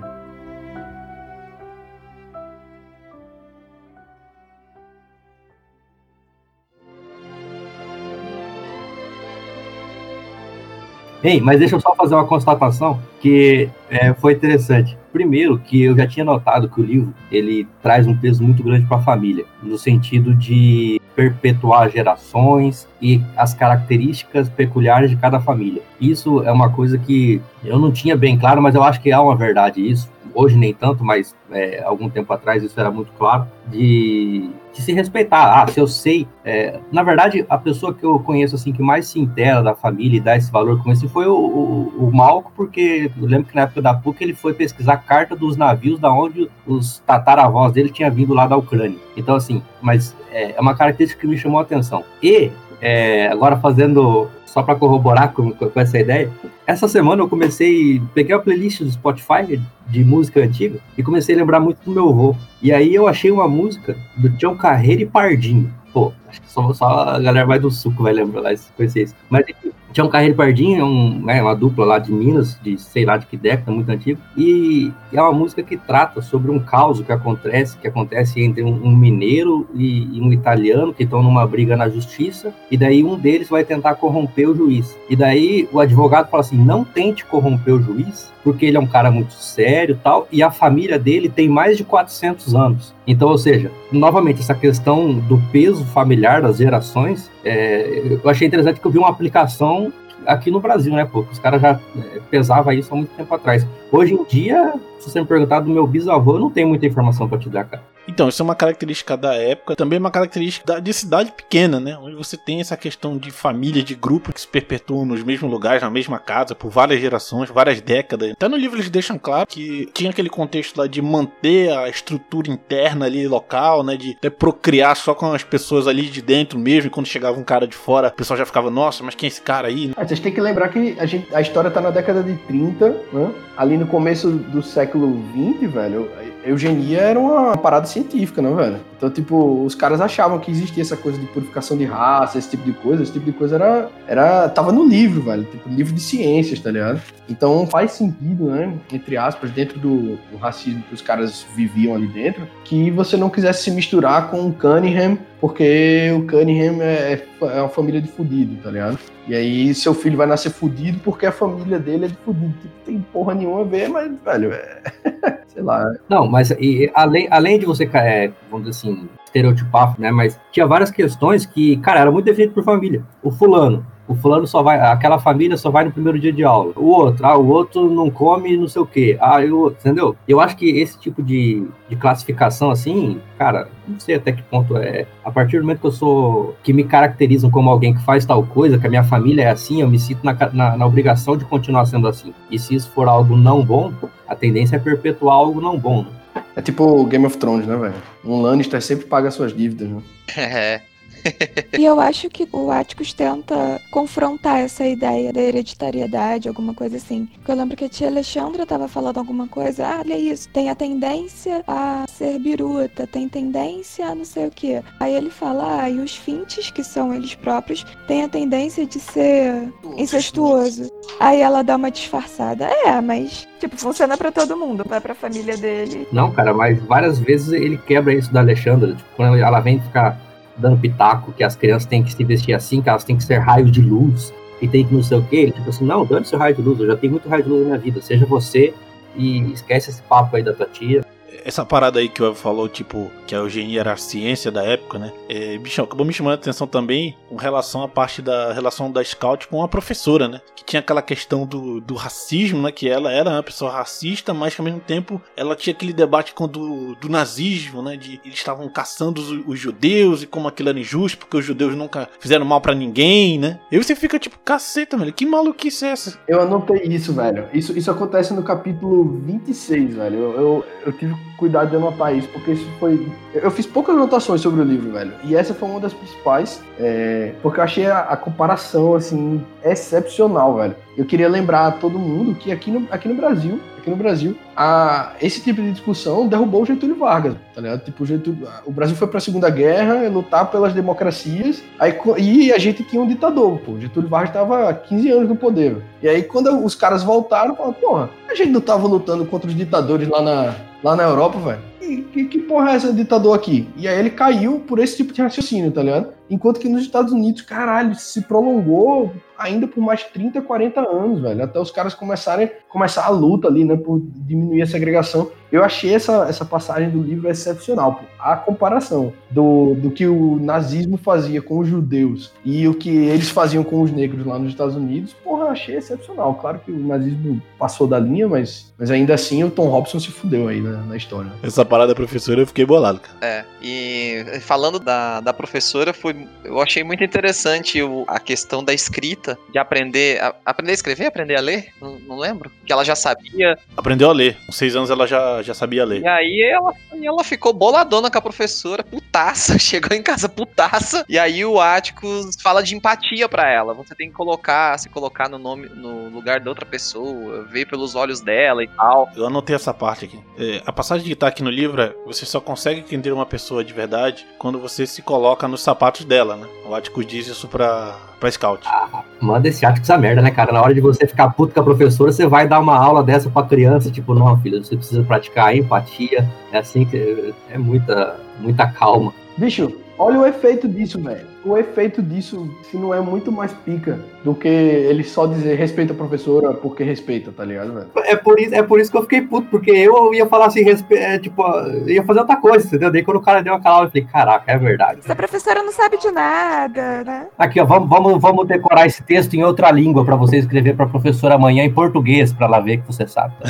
Ei, mas deixa eu só fazer uma constatação que é, foi interessante. Primeiro, que eu já tinha notado que o livro ele traz um peso muito grande para a família, no sentido de perpetuar gerações e as características peculiares de cada família. Isso é uma coisa que eu não tinha bem claro, mas eu acho que há uma verdade isso. Hoje nem tanto, mas é, algum tempo atrás isso era muito claro de, de se respeitar. Ah, se eu sei, é, na verdade a pessoa que eu conheço assim que mais se inteira da família e dá esse valor que conheci foi o, o, o Malco, porque eu lembro que na época da PUC ele foi pesquisar a carta dos navios da onde os tataravós dele tinham vindo lá da Ucrânia. Então assim, mas é, é uma característica que me chamou a atenção. E é, agora fazendo só para corroborar com, com, essa ideia, essa semana eu comecei, peguei a playlist do Spotify de música antiga e comecei a lembrar muito do meu avô. E aí eu achei uma música do Tião Carreiro e Pardinho. Pô, acho que só, só a galera mais do suco vai lembrar lá, conhecer isso. Mas Tião Carreiro e Pardinho um, né, uma dupla lá de Minas, de sei lá de que década, muito antigo. E é uma música que trata sobre um caos que acontece, que acontece entre um, um mineiro e, e, um italiano que estão numa briga na justiça. E daí um deles vai tentar corromper o juiz. E daí o advogado fala assim: não tente corromper o juiz, porque ele é um cara muito sério tal, e a família dele tem mais de 400 anos. Então, ou seja, novamente, essa questão do peso familiar das gerações, é, eu achei interessante que eu vi uma aplicação aqui no Brasil, né, pô? Os caras já é, pesava isso há muito tempo atrás. Hoje em dia, se você me perguntar do meu bisavô, eu não tenho muita informação para te dar, cara. Então, isso é uma característica da época, também é uma característica de cidade pequena, né? Onde você tem essa questão de família, de grupo que se perpetuam nos mesmos lugares, na mesma casa, por várias gerações, várias décadas. Até no livro eles deixam claro que tinha aquele contexto lá de manter a estrutura interna ali local, né? De procriar só com as pessoas ali de dentro mesmo. E quando chegava um cara de fora, o pessoal já ficava, nossa, mas quem é esse cara aí? Ah, vocês têm que lembrar que a, gente, a história tá na década de 30, né? Ali no começo do século 20, velho eugenia era uma parada científica, né, velho? Então, tipo, os caras achavam que existia essa coisa de purificação de raça, esse tipo de coisa. Esse tipo de coisa era. era tava no livro, velho. Tipo, livro de ciências, tá ligado? Então faz sentido, né? Entre aspas, dentro do, do racismo que os caras viviam ali dentro, que você não quisesse se misturar com o Cunningham, porque o Cunningham é, é uma família de fudido, tá ligado? E aí seu filho vai nascer fudido porque a família dele é de fudido. Tipo, tem porra nenhuma a ver, mas, velho, é. Sei lá. Não, mas e, além, além de você, é, vamos dizer assim, estereotipar, né? Mas tinha várias questões que, cara, era muito definido por família. O fulano, o fulano só vai, aquela família só vai no primeiro dia de aula. O outro, ah, o outro não come não sei o quê. Ah, eu, entendeu? Eu acho que esse tipo de, de classificação, assim, cara, não sei até que ponto é. A partir do momento que eu sou. que me caracterizam como alguém que faz tal coisa, que a minha família é assim, eu me sinto na, na, na obrigação de continuar sendo assim. E se isso for algo não bom, a tendência é perpetuar algo não bom, né? É tipo Game of Thrones, né, velho? Um Lannister sempre paga suas dívidas, né? É. e eu acho que o Atticus tenta confrontar essa ideia da hereditariedade, alguma coisa assim. Porque eu lembro que a tia Alexandra estava falando alguma coisa, ah, olha isso, tem a tendência a ser biruta, tem tendência a não sei o quê. Aí ele fala, ah, e os fintes, que são eles próprios, têm a tendência de ser incestuoso. Aí ela dá uma disfarçada. É, mas, tipo, funciona para todo mundo, vai pra família dele. Não, cara, mas várias vezes ele quebra isso da Alexandra. Tipo, quando ela vem ficar dando pitaco que as crianças têm que se vestir assim, que elas têm que ser raios de luz e tem que não sei o quê. Ele tipo assim, não, dane seu raio de luz, eu já tenho muito raio de luz na minha vida, seja você e esquece esse papo aí da tua tia essa parada aí que o falou, tipo, que a eugenia era a ciência da época, né? É, bichão, acabou me chamando a atenção também com relação à parte da relação da Scout com a professora, né? Que tinha aquela questão do, do racismo, né? Que ela era uma pessoa racista, mas que ao mesmo tempo ela tinha aquele debate com do, do nazismo, né? De eles estavam caçando os, os, judeus e como aquilo era injusto, porque os judeus nunca fizeram mal para ninguém, né? E você fica tipo, caceta, velho, que maluquice é essa? Eu anotei isso, velho. Isso, isso acontece no capítulo 26, velho. Eu, eu, eu tive cuidado de anotar isso, porque isso foi. Eu fiz poucas anotações sobre o livro, velho. E essa foi uma das principais, é... porque eu achei a, a, comparação, assim, excepcional, velho. Eu queria lembrar a todo mundo que aqui no, aqui no Brasil, aqui no Brasil, a, esse tipo de discussão derrubou o Getúlio Vargas, tá ligado? Tipo, o, Getúlio, o Brasil foi pra Segunda Guerra, lutar pelas democracias, aí, e a gente tinha um ditador, pô. Getúlio Vargas tava 15 anos no poder. E aí, quando os caras voltaram, falaram, porra, a gente não tava lutando contra os ditadores lá na, lá na Europa, velho. Que, que porra é essa ditador aqui? E aí ele caiu por esse tipo de raciocínio, tá ligado? Enquanto que nos Estados Unidos, caralho, se prolongou ainda por mais 30, 40 anos, velho. Até os caras começarem começar a luta ali, né, por diminuir a segregação. Eu achei essa, essa passagem do livro excepcional, pô. A comparação do, do que o nazismo fazia com os judeus e o que eles faziam com os negros lá nos Estados Unidos, porra, eu achei excepcional. Claro que o nazismo passou da linha, mas, mas ainda assim o Tom Robson se fudeu aí na, na história. Essa parada professora eu fiquei bolado, cara. É, e falando da, da professora, foi, eu achei muito interessante o, a questão da escrita, de aprender, a, aprender a escrever, aprender a ler, não, não lembro que ela já sabia. Aprendeu a ler. Com seis anos ela já, já sabia ler. E aí ela, ela ficou boladona com a professora, putaça. Chegou em casa putaça. E aí o Atticus fala de empatia para ela. Você tem que colocar, se colocar no nome, no lugar da outra pessoa, ver pelos olhos dela e tal. Eu anotei essa parte aqui. É, a passagem que tá aqui no livro é: você só consegue entender uma pessoa de verdade quando você se coloca nos sapatos dela, né? O Atticus diz isso pra, pra Scout. Ah, manda esse Atticus a merda, né, cara? Na hora de você ficar puto com a professora, você vai dar uma aula dessa pra criança, tipo, não, filha, você precisa praticar a empatia. É assim que é muita, muita calma. Bicho, olha o efeito disso, velho. O efeito disso, se não é muito mais pica do que ele só dizer respeita a professora porque respeita, tá ligado, velho? É por, isso, é por isso que eu fiquei puto, porque eu ia falar assim, respe... é, tipo, eu ia fazer outra coisa, entendeu? Daí quando o cara deu uma calada, eu falei, caraca, é verdade. Essa professora não sabe de nada, né? Aqui, ó, vamos, vamos, vamos decorar esse texto em outra língua pra você escrever pra professora amanhã em português, pra ela ver que você sabe. tá?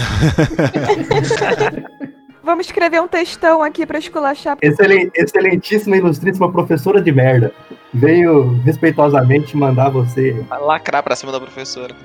Vamos escrever um textão aqui pra esculachar. Excelen- excelentíssima, ilustríssima professora de merda. Veio respeitosamente mandar você. Vai lacrar pra cima da professora.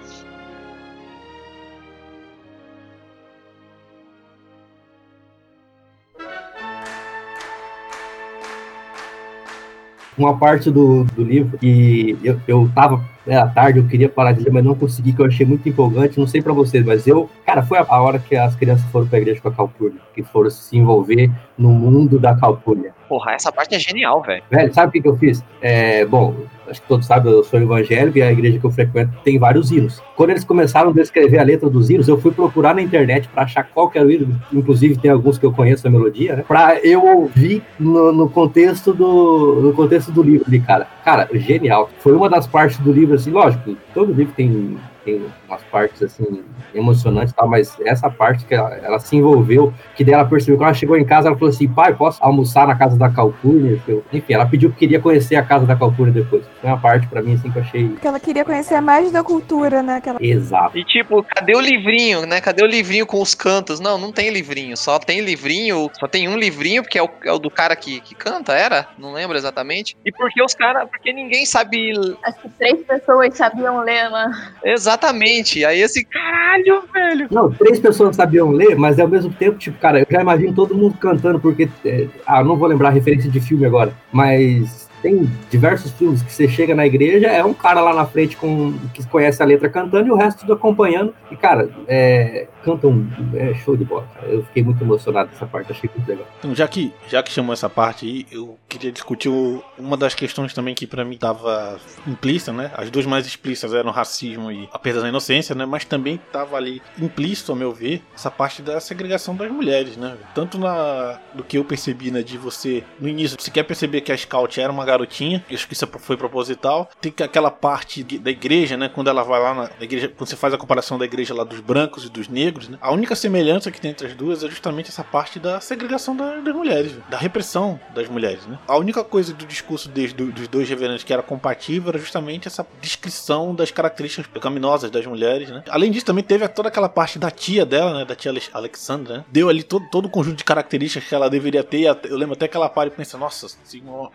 Uma parte do, do livro que eu, eu tava. Era tarde, eu queria parar de ler, mas não consegui, que eu achei muito empolgante. Não sei pra vocês, mas eu. Cara, foi a, a hora que as crianças foram pra igreja com a Calpurnia, que foram se envolver no mundo da Calpurnia. Porra, essa parte é genial, velho. Velho, sabe o que, que eu fiz? É, bom, acho que todos sabem, eu sou evangélico e a igreja que eu frequento tem vários hinos. Quando eles começaram a descrever a letra dos hinos, eu fui procurar na internet pra achar qual que era o hino, inclusive tem alguns que eu conheço a melodia, né? Pra eu ouvir no, no contexto do no contexto do livro ali, cara. Cara, genial. Foi uma das partes do livro, assim, lógico, todo livro tem tem umas partes assim emocionantes e tal, mas essa parte que ela, ela se envolveu, que daí ela percebeu que ela chegou em casa, ela falou assim, pai, posso almoçar na casa da Calpurnia? Enfim, ela pediu que queria conhecer a casa da Calpurnia depois. Foi uma parte pra mim assim que eu achei Porque ela queria conhecer mais da cultura, né? Que ela... exato. E tipo, cadê o livrinho, né? Cadê o livrinho com os cantos? Não, não tem livrinho. Só tem livrinho, só tem um livrinho, porque é o, é o do cara que, que canta, era? Não lembro exatamente. E porque os caras. Porque ninguém sabe. Acho que três pessoas sabiam ler lá. Exatamente. Aí esse caralho, velho. Não, três pessoas sabiam ler, mas ao mesmo tempo, tipo, cara, eu já imagino todo mundo cantando, porque. é, ah, não vou lembrar a referência de filme agora, mas tem diversos filmes que você chega na igreja, é um cara lá na frente com que conhece a letra cantando e o resto tudo acompanhando. E, cara, é, cantam. É show de bola, cara. Eu fiquei muito emocionado nessa parte, achei muito legal. Então, já que, já que chamou essa parte aí, eu queria discutir uma das questões também que pra mim tava implícita, né? As duas mais explícitas eram racismo e a perda da inocência, né? Mas também tava ali implícito, ao meu ver, essa parte da segregação das mulheres, né? Tanto na do que eu percebi, né? De você, no início, você quer perceber que a Scout era uma garotinha, eu acho que isso foi proposital. Tem que aquela parte da igreja, né? Quando ela vai lá na igreja, quando você faz a comparação da igreja lá dos brancos e dos negros, né? A única semelhança que tem entre as duas é justamente essa parte da segregação da- das mulheres, da repressão das mulheres, né? A única coisa do discurso do- dos dois reverantes que era compatível era justamente essa descrição das características pecaminosas das mulheres, né? Além disso, também teve toda aquela parte da tia dela, né? Da tia Alex- Alexandra, né? Deu ali todo, todo o conjunto de características que ela deveria ter. Eu lembro até que ela para e pensa, nossa,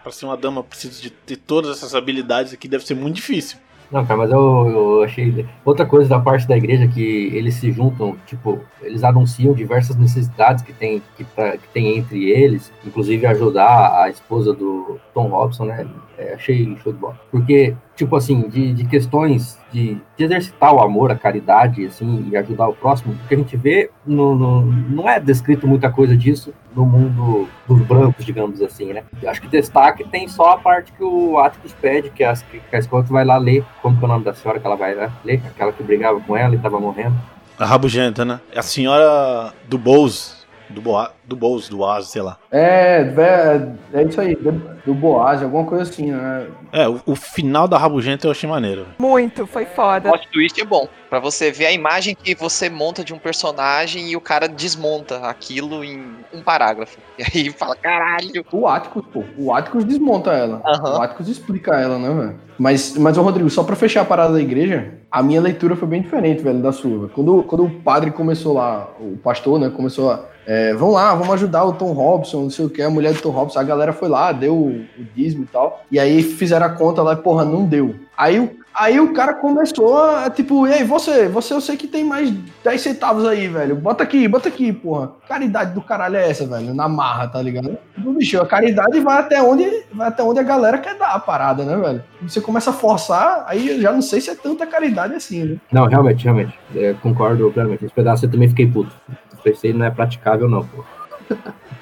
pra ser uma dama precisa de ter todas essas habilidades aqui, deve ser muito difícil. Não, cara, mas eu, eu achei. Outra coisa da parte da igreja que eles se juntam, tipo, eles anunciam diversas necessidades que tem, que, tá- que tem entre eles, inclusive ajudar a esposa do Tom Robson, né? É, achei show de bola. Porque, tipo assim, de, de questões de, de exercitar o amor, a caridade, assim, e ajudar o próximo, o que a gente vê no, no- não é descrito muita coisa disso no mundo dos brancos, digamos assim, né? Acho que destaque tem só a parte que o Atticus pede, que, as, que a Scott vai lá ler. Como que é o nome da senhora que ela vai lá ler? Aquela que brigava com ela e tava morrendo. A rabugenta, né? É a senhora do Bose. Do, Boa, do Bose, do Oasis, sei lá. É, vé- é isso aí, do, Boaz, alguma coisa assim, né? É, o, o final da rabugenta eu achei maneiro. Muito, foi foda. O plot twist é bom. Pra você ver a imagem que você monta de um personagem e o cara desmonta aquilo em um parágrafo. E aí fala, caralho. O Atticus, pô, o Atticus desmonta ela. Aham. O Atticus explica ela, né, velho? Mas, mas, ô Rodrigo, só pra fechar a parada da igreja, a minha leitura foi bem diferente, velho, da sua. Quando, quando o padre começou lá, o pastor, né, começou a. É, vamos lá, vamos ajudar o Tom Robson, não sei o que, a mulher do Tom Robson, a galera foi lá, deu o, o dízimo e tal. E aí fizeram a conta lá e, porra, não deu. Aí o, aí o cara começou a, tipo, e aí, você, você eu sei que tem mais 10 centavos aí, velho. Bota aqui, bota aqui, porra. Caridade do caralho é essa, velho? Na marra, tá ligado? Do bicho, a caridade vai até onde vai até onde a galera quer dar a parada, né, velho? Você começa a forçar, aí eu já não sei se é tanta caridade assim, né? Não, realmente, realmente. É, concordo plenamente. Esse pedaço eu também fiquei puto. Pensei, não é praticável, não, pô.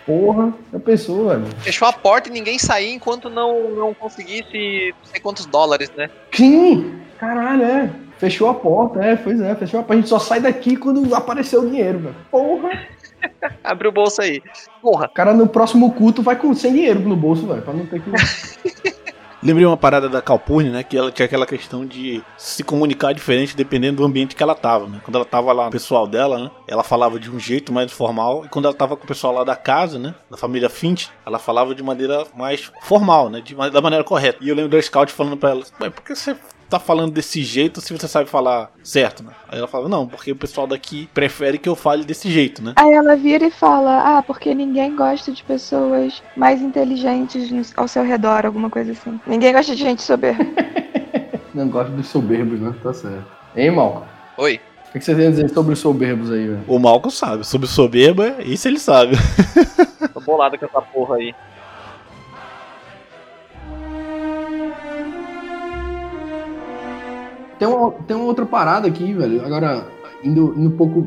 Porra, já pensou, velho? Fechou a porta e ninguém saía enquanto não, não conseguisse não sei quantos dólares, né? Sim! Caralho, é. Fechou a porta, é, pois é, fechou a porta. A gente só sai daqui quando aparecer o dinheiro, velho. Porra! Abre o bolso aí. Porra. O cara no próximo culto vai com sem dinheiro no bolso, velho, pra não ter que. Lembrei uma parada da Calpurne, né? Que ela tinha aquela questão de se comunicar diferente dependendo do ambiente que ela tava, né? Quando ela tava lá com o pessoal dela, né? Ela falava de um jeito mais formal. E quando ela tava com o pessoal lá da casa, né? Da família Fint, ela falava de maneira mais formal, né? De, da maneira correta. E eu lembro da Scout falando pra ela: Ué, por que você tá falando desse jeito se você sabe falar certo, né? Aí ela fala, não, porque o pessoal daqui prefere que eu fale desse jeito, né? Aí ela vira e fala, ah, porque ninguém gosta de pessoas mais inteligentes ao seu redor, alguma coisa assim. Ninguém gosta de gente soberba. Não gosta dos soberbos, né? Tá certo. Hein, Malco? Oi. O que você tem a dizer sobre os soberbos aí, velho? O Malco sabe, sobre soberba, isso ele sabe. Tô bolado com essa porra aí. Tem uma, tem uma outra parada aqui, velho. Agora, indo, indo um pouco.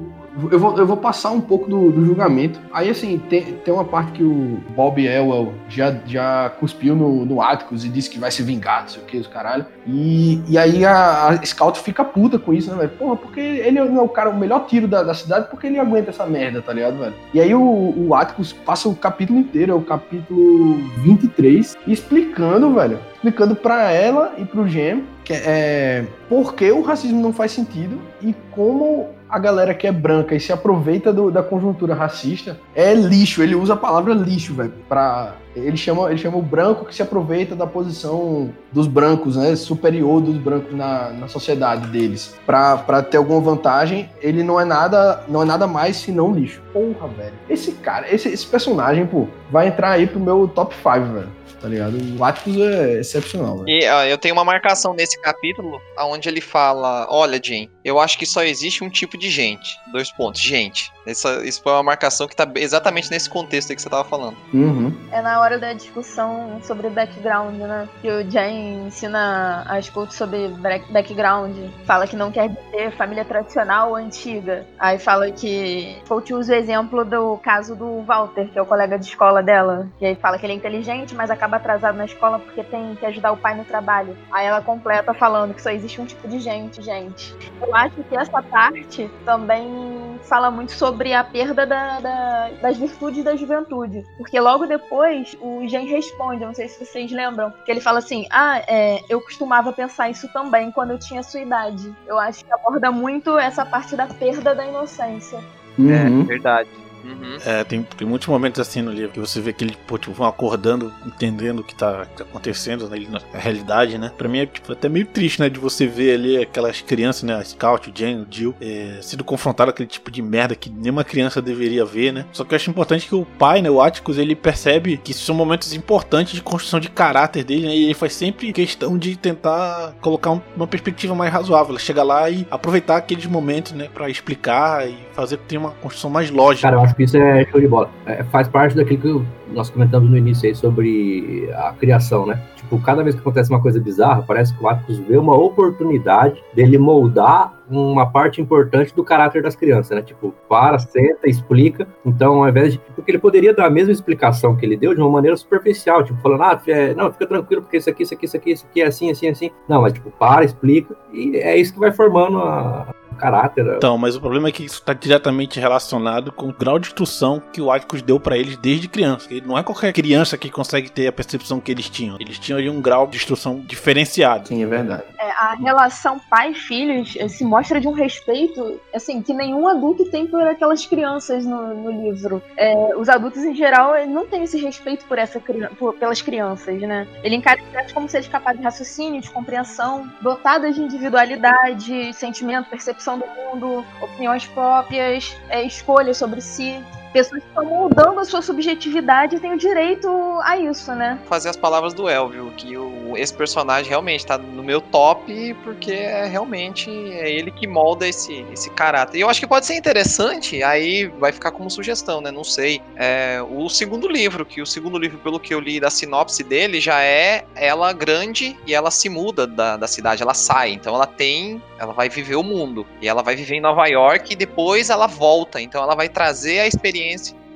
Eu vou, eu vou passar um pouco do, do julgamento. Aí, assim, tem, tem uma parte que o Bob Elwell já, já cuspiu no, no Atticus e disse que vai se vingar, não sei o que, os caralho. E, e aí a, a Scout fica puta com isso, né, velho? Porra, porque ele é o cara, o melhor tiro da, da cidade, porque ele aguenta essa merda, tá ligado, velho? E aí o, o Atticus passa o capítulo inteiro, é o capítulo 23, explicando, velho, explicando pra ela e pro Gem que é por que o racismo não faz sentido e como a galera que é branca e se aproveita do, da conjuntura racista é lixo. Ele usa a palavra lixo, velho, pra. Ele chama, ele chama o branco que se aproveita da posição dos brancos, né? Superior dos brancos na, na sociedade deles. Pra, pra ter alguma vantagem, ele não é nada não é nada mais senão lixo. Porra, velho. Esse cara, esse, esse personagem, pô, vai entrar aí pro meu top 5, velho tá ligado? O Atticus é excepcional, velho. E eu tenho uma marcação nesse capítulo onde ele fala: Olha, Jane, eu acho que só existe um tipo de gente. Dois pontos, gente. Essa, isso foi uma marcação que tá exatamente nesse contexto aí que você tava falando. Uhum. É na hora da discussão sobre background, né? Que o Jane ensina a Scout sobre background. Fala que não quer dizer família tradicional ou antiga. Aí fala que Scout usa o exemplo do caso do Walter, que é o colega de escola dela. E aí fala que ele é inteligente, mas acaba atrasado na escola porque tem que ajudar o pai no trabalho. Aí ela completa falando que só existe um tipo de gente, gente. Eu acho que essa parte também fala muito sobre a perda da, da, das virtudes da juventude. Porque logo depois o Gen responde, não sei se vocês lembram, que ele fala assim: Ah, é, eu costumava pensar isso também quando eu tinha sua idade. Eu acho que aborda muito essa parte da perda da inocência. Uhum. É, verdade. Uhum. É, tem, tem muitos momentos assim no livro que você vê que eles pô, tipo, vão acordando, entendendo o que tá, tá acontecendo né, na realidade, né? Pra mim é tipo, até meio triste, né? De você ver ali aquelas crianças, né? A Scout, o Jane, o Jill, é, sendo confrontado com aquele tipo de merda que nenhuma criança deveria ver, né? Só que eu acho importante que o pai, né? O Atticus, ele percebe que são momentos importantes de construção de caráter dele, né? E ele faz sempre questão de tentar colocar um, uma perspectiva mais razoável. Chegar lá e aproveitar aqueles momentos, né? Pra explicar e fazer que tenha uma construção mais lógica. Cara, eu acho que isso é show de bola. É, faz parte daquilo que nós comentamos no início aí sobre a criação, né? Tipo, cada vez que acontece uma coisa bizarra, parece que o Atticus vê uma oportunidade dele moldar uma parte importante do caráter das crianças, né? Tipo, para, senta, explica. Então, ao invés de. Porque ele poderia dar a mesma explicação que ele deu de uma maneira superficial, tipo, falando, ah, é, não, fica tranquilo, porque isso aqui, isso aqui, isso aqui, isso aqui é assim, assim, assim. Não, mas, tipo, para, explica. E é isso que vai formando a, caráter. né? Então, mas o problema é que isso está diretamente relacionado com o grau de instrução que o Atticus deu para eles desde criança. Ele não é qualquer criança que consegue ter a percepção que eles tinham. Eles tinham ali um grau de instrução diferenciado. Sim, é verdade. É, a relação pai-filhos se mostra de um respeito assim que nenhum adulto tem por aquelas crianças no, no livro. É, os adultos em geral não têm esse respeito por essa por, pelas crianças, né? Ele encara as como seres capazes de raciocínio, de compreensão, dotadas de individualidade, sentimento, percepção do mundo, opiniões próprias, é, escolhas sobre si pessoas estão mudando a sua subjetividade têm o direito a isso, né? Fazer as palavras do Elvio, que o, esse personagem realmente tá no meu top, porque é realmente é ele que molda esse, esse caráter. E eu acho que pode ser interessante, aí vai ficar como sugestão, né? Não sei. É, o segundo livro, que o segundo livro, pelo que eu li da sinopse dele, já é ela grande e ela se muda da, da cidade, ela sai. Então ela tem. Ela vai viver o mundo. E ela vai viver em Nova York e depois ela volta. Então ela vai trazer a experiência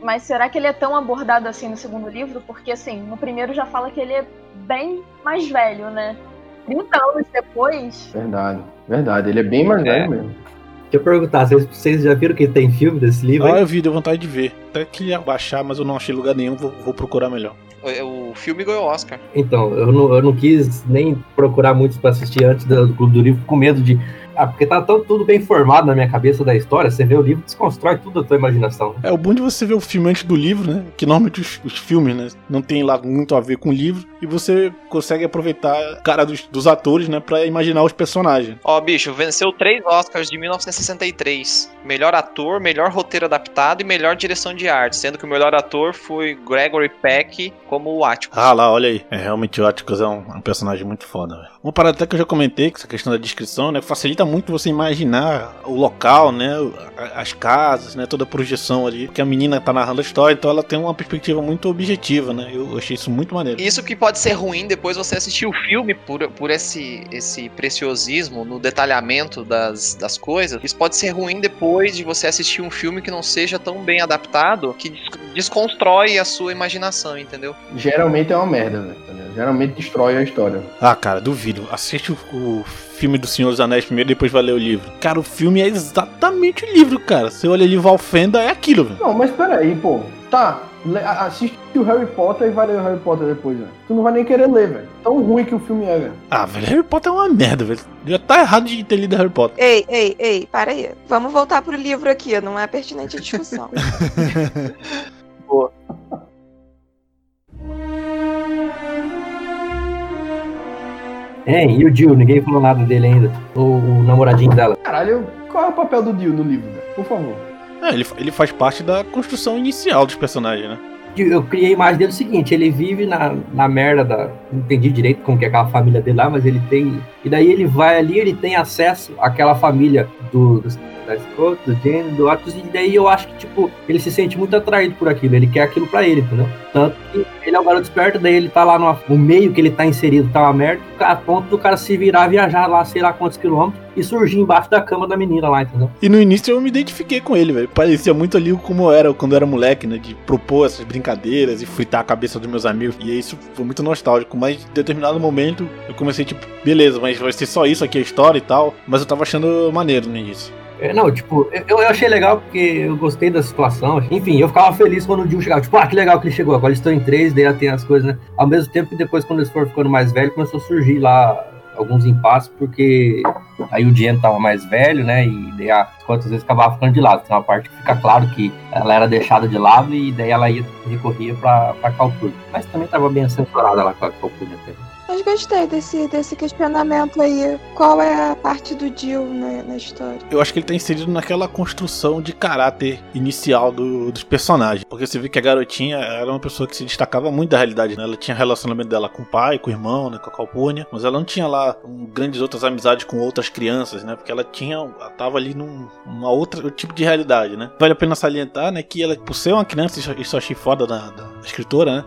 mas será que ele é tão abordado assim no segundo livro? Porque, assim, no primeiro já fala que ele é bem mais velho, né? 30 anos depois. Verdade, verdade. Ele é bem mais É. velho mesmo. eu perguntar, vocês, vocês já viram que tem filme desse livro? Ah, eu vi, deu vontade de ver. Até queria baixar, mas eu não achei lugar nenhum, vou, vou procurar melhor. O, o filme ganhou Oscar. Então, eu não, eu não quis nem procurar muito pra assistir antes do, do Clube do Livro, com medo de. Ah, porque tá tão, tudo bem formado na minha cabeça da história, você vê o livro, desconstrói tudo a tua imaginação. É o bom de você ver o filme antes do livro, né? Que normalmente os, os filmes, né? Não tem lá muito a ver com o livro. E você consegue aproveitar a cara dos, dos atores, né? Pra imaginar os personagens. Ó, bicho, venceu três Oscars de 1963. Melhor ator, melhor roteiro adaptado e melhor direção de arte. Sendo que o melhor ator foi Gregory Peck como o Atticus. Ah lá, olha aí. É, realmente o Atticus é um, um personagem muito foda, velho. Uma parada até que eu já comentei, que essa questão da descrição, né? Facilita muito você imaginar o local, né? As casas, né? Toda a projeção ali. Porque a menina tá narrando a história, então ela tem uma perspectiva muito objetiva, né? Eu achei isso muito maneiro. Isso que pode ser ruim depois você assistir o filme por, por esse, esse preciosismo no detalhamento das, das coisas. Isso pode ser ruim depois de você assistir um filme que não seja tão bem adaptado, que des- desconstrói a sua imaginação, entendeu? Geralmente é uma merda, velho. ligado? Geralmente destrói a história. Ah, cara, duvido. Assiste o, o filme do Senhor dos Anéis primeiro, depois vai ler o livro. Cara, o filme é exatamente o livro, cara. Você olha ali, Valfenda, é aquilo, velho. Não, mas peraí, pô. Tá, assiste o Harry Potter e vai ler o Harry Potter depois, velho. Tu não vai nem querer ler, velho. Tão ruim que o filme é, velho. Ah, velho, Harry Potter é uma merda, velho. Já tá errado de ter lido Harry Potter. Ei, ei, ei, para aí. Vamos voltar pro livro aqui, não é pertinente a discussão. É, e o Jill, ninguém falou nada dele ainda. O, o namoradinho dela. Caralho, qual é o papel do Dio no livro, velho? Por favor. É, ele, ele faz parte da construção inicial dos personagens, né? Eu criei a imagem dele o seguinte, ele vive na, na merda da. Não entendi direito como que é aquela família dele lá, mas ele tem. E daí ele vai ali, ele tem acesso àquela família do, do da Scott, do Jenny, do Atlas, e daí eu acho que, tipo, ele se sente muito atraído por aquilo, ele quer aquilo pra ele, entendeu? Tanto que ele é um garoto esperto, daí ele tá lá no, meio que ele tá inserido, tá uma merda, a ponto do cara se virar, viajar lá, sei lá quantos quilômetros, e surgir embaixo da cama da menina lá, entendeu? E no início eu me identifiquei com ele, velho. Parecia muito ali como era quando eu era moleque, né? De propor essas brincadeiras e fritar a cabeça dos meus amigos. E isso foi muito nostálgico. Mas em determinado momento eu comecei, tipo, beleza, mas vai ser só isso aqui a história e tal. Mas eu tava achando maneiro no início. É, não, tipo, eu, eu achei legal porque eu gostei da situação. Enfim, eu ficava feliz quando o Jill chegava. Tipo, ah, que legal que ele chegou. Agora eles estão em três, daí já tem as coisas, né? Ao mesmo tempo que depois, quando eles foram ficando mais velhos, começou a surgir lá alguns impasses, porque aí o Jen tava mais velho, né? E daí a quantas vezes acabava ficando de lado. Tem uma parte que fica claro que ela era deixada de lado e daí ela ia recorria pra, pra Calpurnia. Mas também tava bem censurada lá com a Calpurnia. até. Mas gostei desse, desse questionamento aí. Qual é a parte do Jill na, na história? Eu acho que ele tá inserido naquela construção de caráter inicial do- dos personagens. Porque você vê que a garotinha era uma pessoa que se destacava muito da realidade, né? Ela tinha relacionamento dela com o pai, com o irmão, né? Com a Calpurnia. Mas ela não tinha lá um, grandes outras amizades com outras crianças, né? Porque ela tinha. Ela tava ali num uma outra outro tipo de realidade, né? Vale a pena salientar, né? Que ela, por ser uma criança, isso, isso eu achei foda da, da escritora, né?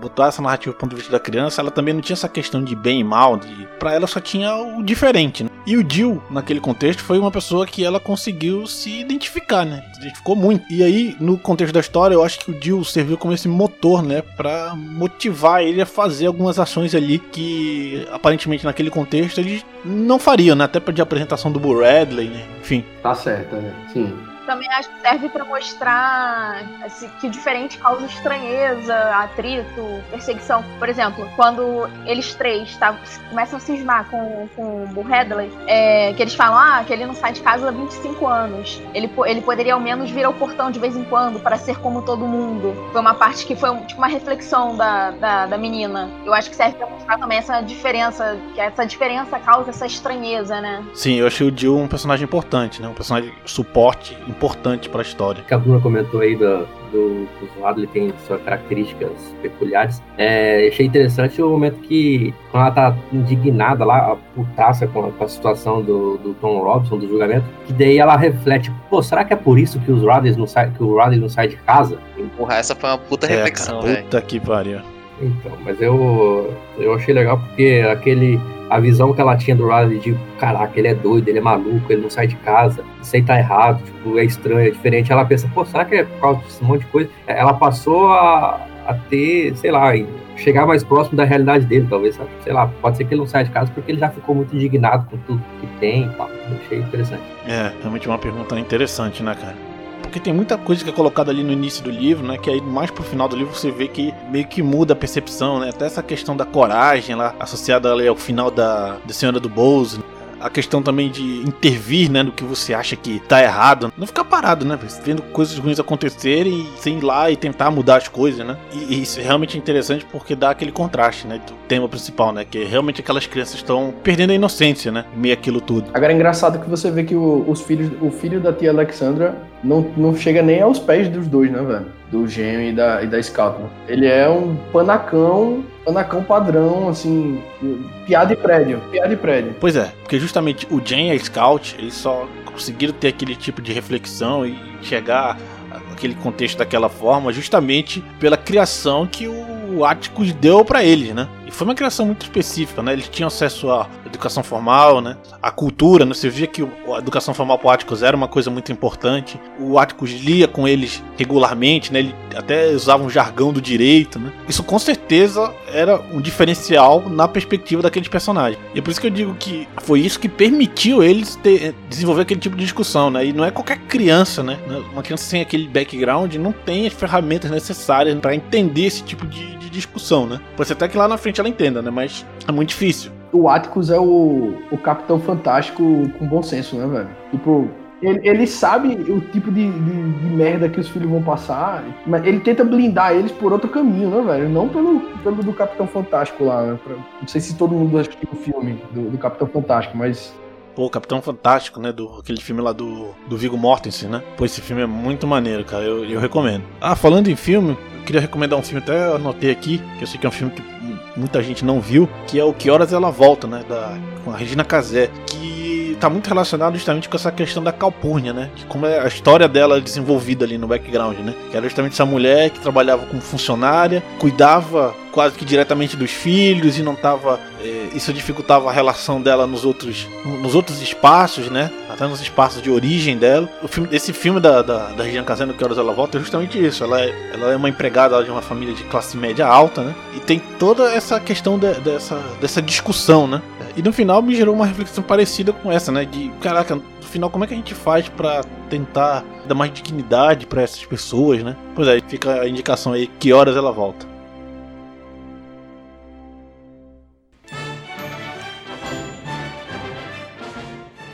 Botar essa narrativa do ponto de vista da criança, ela também não tinha essa questão de bem e mal, de para ela só tinha o diferente. Né? E o Jill, naquele contexto, foi uma pessoa que ela conseguiu se identificar, né? Se identificou muito. E aí, no contexto da história, eu acho que o Jill serviu como esse motor, né, para motivar ele a fazer algumas ações ali que aparentemente naquele contexto ele não faria, né? Até para de apresentação do Bull Radley, né? Enfim. Tá certo, né? Sim. Também acho que serve pra mostrar assim, que diferente causa estranheza, atrito, perseguição. Por exemplo, quando eles três tá, começam a cismar com, com o Bull Hadley, é, que eles falam ah, que ele não sai de casa há 25 anos. Ele, ele poderia ao menos vir ao portão de vez em quando para ser como todo mundo. Foi uma parte que foi tipo uma reflexão da, da, da menina. Eu acho que serve pra mostrar também essa diferença, que essa diferença causa essa estranheza, né? Sim, eu achei o Jill um personagem importante, né? Um personagem suporte importante para a história. que a Bruna comentou aí do, do, do zoado, ele tem suas características peculiares. É, achei interessante o momento que, quando ela tá indignada lá, a putaça com a, com a situação do, do Tom Robson, do julgamento, que daí ela reflete, pô, será que é por isso que os Rodgers não sai, que o Rodgers não sai de casa? Porra, essa foi uma puta É, reflexão, cara, velho. puta que pariu. Então, mas eu, eu achei legal porque aquele a visão que ela tinha do Riley de caraca, ele é doido, ele é maluco, ele não sai de casa, isso aí tá errado, tipo, é estranho, é diferente. Ela pensa, pô, será que é por causa desse monte de coisa? Ela passou a, a ter, sei lá, chegar mais próximo da realidade dele, talvez, sabe? Sei lá, pode ser que ele não saia de casa porque ele já ficou muito indignado com tudo que tem e tal. Achei interessante. É, realmente uma pergunta interessante, né, cara? Porque tem muita coisa que é colocada ali no início do livro, né? Que aí mais pro final do livro você vê que meio que muda a percepção, né? Até essa questão da coragem lá, associada ali ao final da, da Senhora do Bolso a questão também de intervir, né, no que você acha que tá errado. Não ficar parado, né, vendo coisas ruins acontecerem e sem ir lá e tentar mudar as coisas, né. E, e isso é realmente interessante porque dá aquele contraste, né, do tema principal, né, que realmente aquelas crianças estão perdendo a inocência, né, meio aquilo tudo. Agora é engraçado que você vê que o, os filhos, o filho da tia Alexandra não, não chega nem aos pés dos dois, né, velho? Do gêmeo e da, e da. Né? Ele é um panacão, panacão padrão, assim, piada de prédio, piada de prédio. Pois é, porque justamente o Jen e a Scout, eles só conseguiram ter aquele tipo de reflexão e chegar aquele contexto daquela forma, justamente pela criação que o Atticus deu para eles, né? E foi uma criação muito específica, né? Eles tinham acesso à educação formal, né? A cultura, né? Você via que a educação formal para o Atticus era uma coisa muito importante. O Atticus lia com eles regularmente, né? Ele até usava um jargão do direito, né? Isso com certeza era um diferencial na perspectiva daqueles personagens. E é por isso que eu digo que foi isso que permitiu eles ter, desenvolver aquele tipo de discussão, né? E não é qualquer criança, né? Uma criança sem aquele background não tem as ferramentas necessárias para entender esse tipo de, de discussão, né? Pode ser até que lá na frente ela entenda, né? Mas é muito difícil. O Atticus é o, o Capitão Fantástico com bom senso, né, velho? Tipo, ele, ele sabe o tipo de, de, de, merda que os filhos vão passar, mas ele tenta blindar eles por outro caminho, né, velho? Não pelo, pelo do Capitão Fantástico lá. Né? Não sei se todo mundo assistiu o filme do, do Capitão Fantástico, mas Pô, Capitão Fantástico, né? Do, aquele filme lá do, do Viggo Mortensen, né? Pô, esse filme é muito maneiro, cara. Eu, eu recomendo. Ah, falando em filme, eu queria recomendar um filme, até anotei aqui, que eu sei que é um filme que muita gente não viu, que é o Que Horas Ela Volta, né? Da, com a Regina Casé. Que tá muito relacionado justamente com essa questão da Calpurnia, né? De como é a história dela desenvolvida ali no background, né? Que era justamente essa mulher que trabalhava como funcionária, cuidava quase que diretamente dos filhos e não tava. É, isso dificultava a relação dela nos outros, nos outros espaços, né? Até nos espaços de origem dela. O filme, esse filme da, da, da Regina Casano, Que Horas Ela Volta, é justamente isso. Ela é, ela é uma empregada de uma família de classe média alta, né? E tem toda essa questão de, dessa, dessa discussão, né? E no final me gerou uma reflexão parecida com essa, né? De caraca, no final, como é que a gente faz para tentar dar mais dignidade para essas pessoas, né? Pois é, fica a indicação aí, que horas ela volta.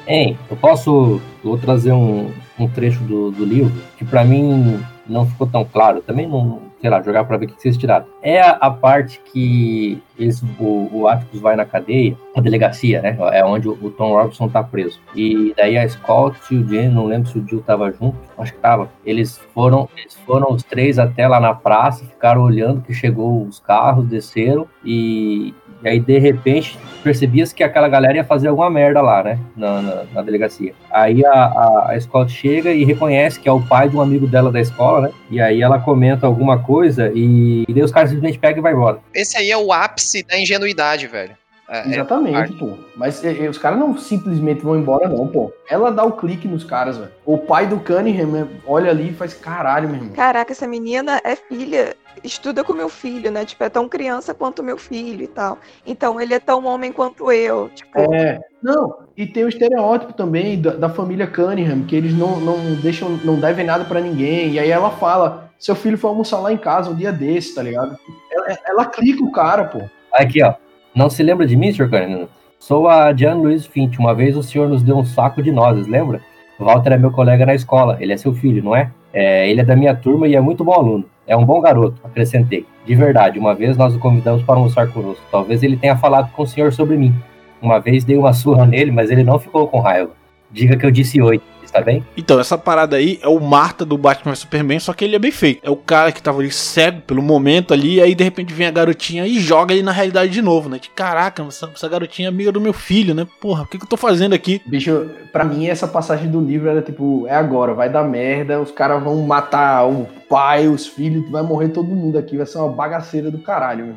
Hein, eu posso vou trazer um, um trecho do, do livro que para mim não ficou tão claro. Também não, sei lá, jogar para ver o que vocês tiraram. É a, a parte que eles, o, o Atticus vai na cadeia, a delegacia, né? É onde o, o Tom Robinson tá preso. E daí a Scott e o Jane, não lembro se o Jill tava junto, acho que tava. Eles foram, eles foram os três até lá na praça, ficaram olhando que chegou os carros, desceram e e aí, de repente, percebias que aquela galera ia fazer alguma merda lá, né? Na, na, na delegacia. Aí a, a, a, Scott chega e reconhece que é o pai de um amigo dela da escola, né? E aí ela comenta alguma coisa e, e daí os caras simplesmente pegam e vai embora. Esse aí é o ápice da ingenuidade, velho. É, é Exatamente, é... pô. Mas é, é, os caras não simplesmente vão embora, não, pô. Ela dá o clique nos caras, velho. O pai do Cunningham olha ali e faz caralho, meu irmão. Caraca, essa menina é filha, estuda com meu filho, né? Tipo, é tão criança quanto meu filho e tal. Então ele é tão homem quanto eu. Tipo... É. Não, e tem o estereótipo também da, da família Cunningham, que eles não, não deixam, não devem nada para ninguém. E aí ela fala: seu filho foi almoçar lá em casa um dia desse, tá ligado? Ela, ela clica o cara, pô. Aqui, ó. Não se lembra de mim, Sr. Cunningham? Sou a Jean Luiz Fint. Uma vez o senhor nos deu um saco de nozes, lembra? Walter é meu colega na escola. Ele é seu filho, não é? é? Ele é da minha turma e é muito bom aluno. É um bom garoto, acrescentei. De verdade, uma vez nós o convidamos para almoçar conosco. Talvez ele tenha falado com o senhor sobre mim. Uma vez dei uma surra nele, mas ele não ficou com raiva. Diga que eu disse oi tá bem? Então, essa parada aí é o Marta do Batman Superman, só que ele é bem feito. É o cara que tava ali cego pelo momento ali, e aí de repente vem a garotinha e joga ele na realidade de novo, né? De caraca, essa, essa garotinha é amiga do meu filho, né? Porra, o que, que eu tô fazendo aqui? Bicho, pra mim essa passagem do livro era tipo, é agora, vai dar merda, os caras vão matar o pai, os filhos, vai morrer todo mundo aqui, vai ser uma bagaceira do caralho, meu.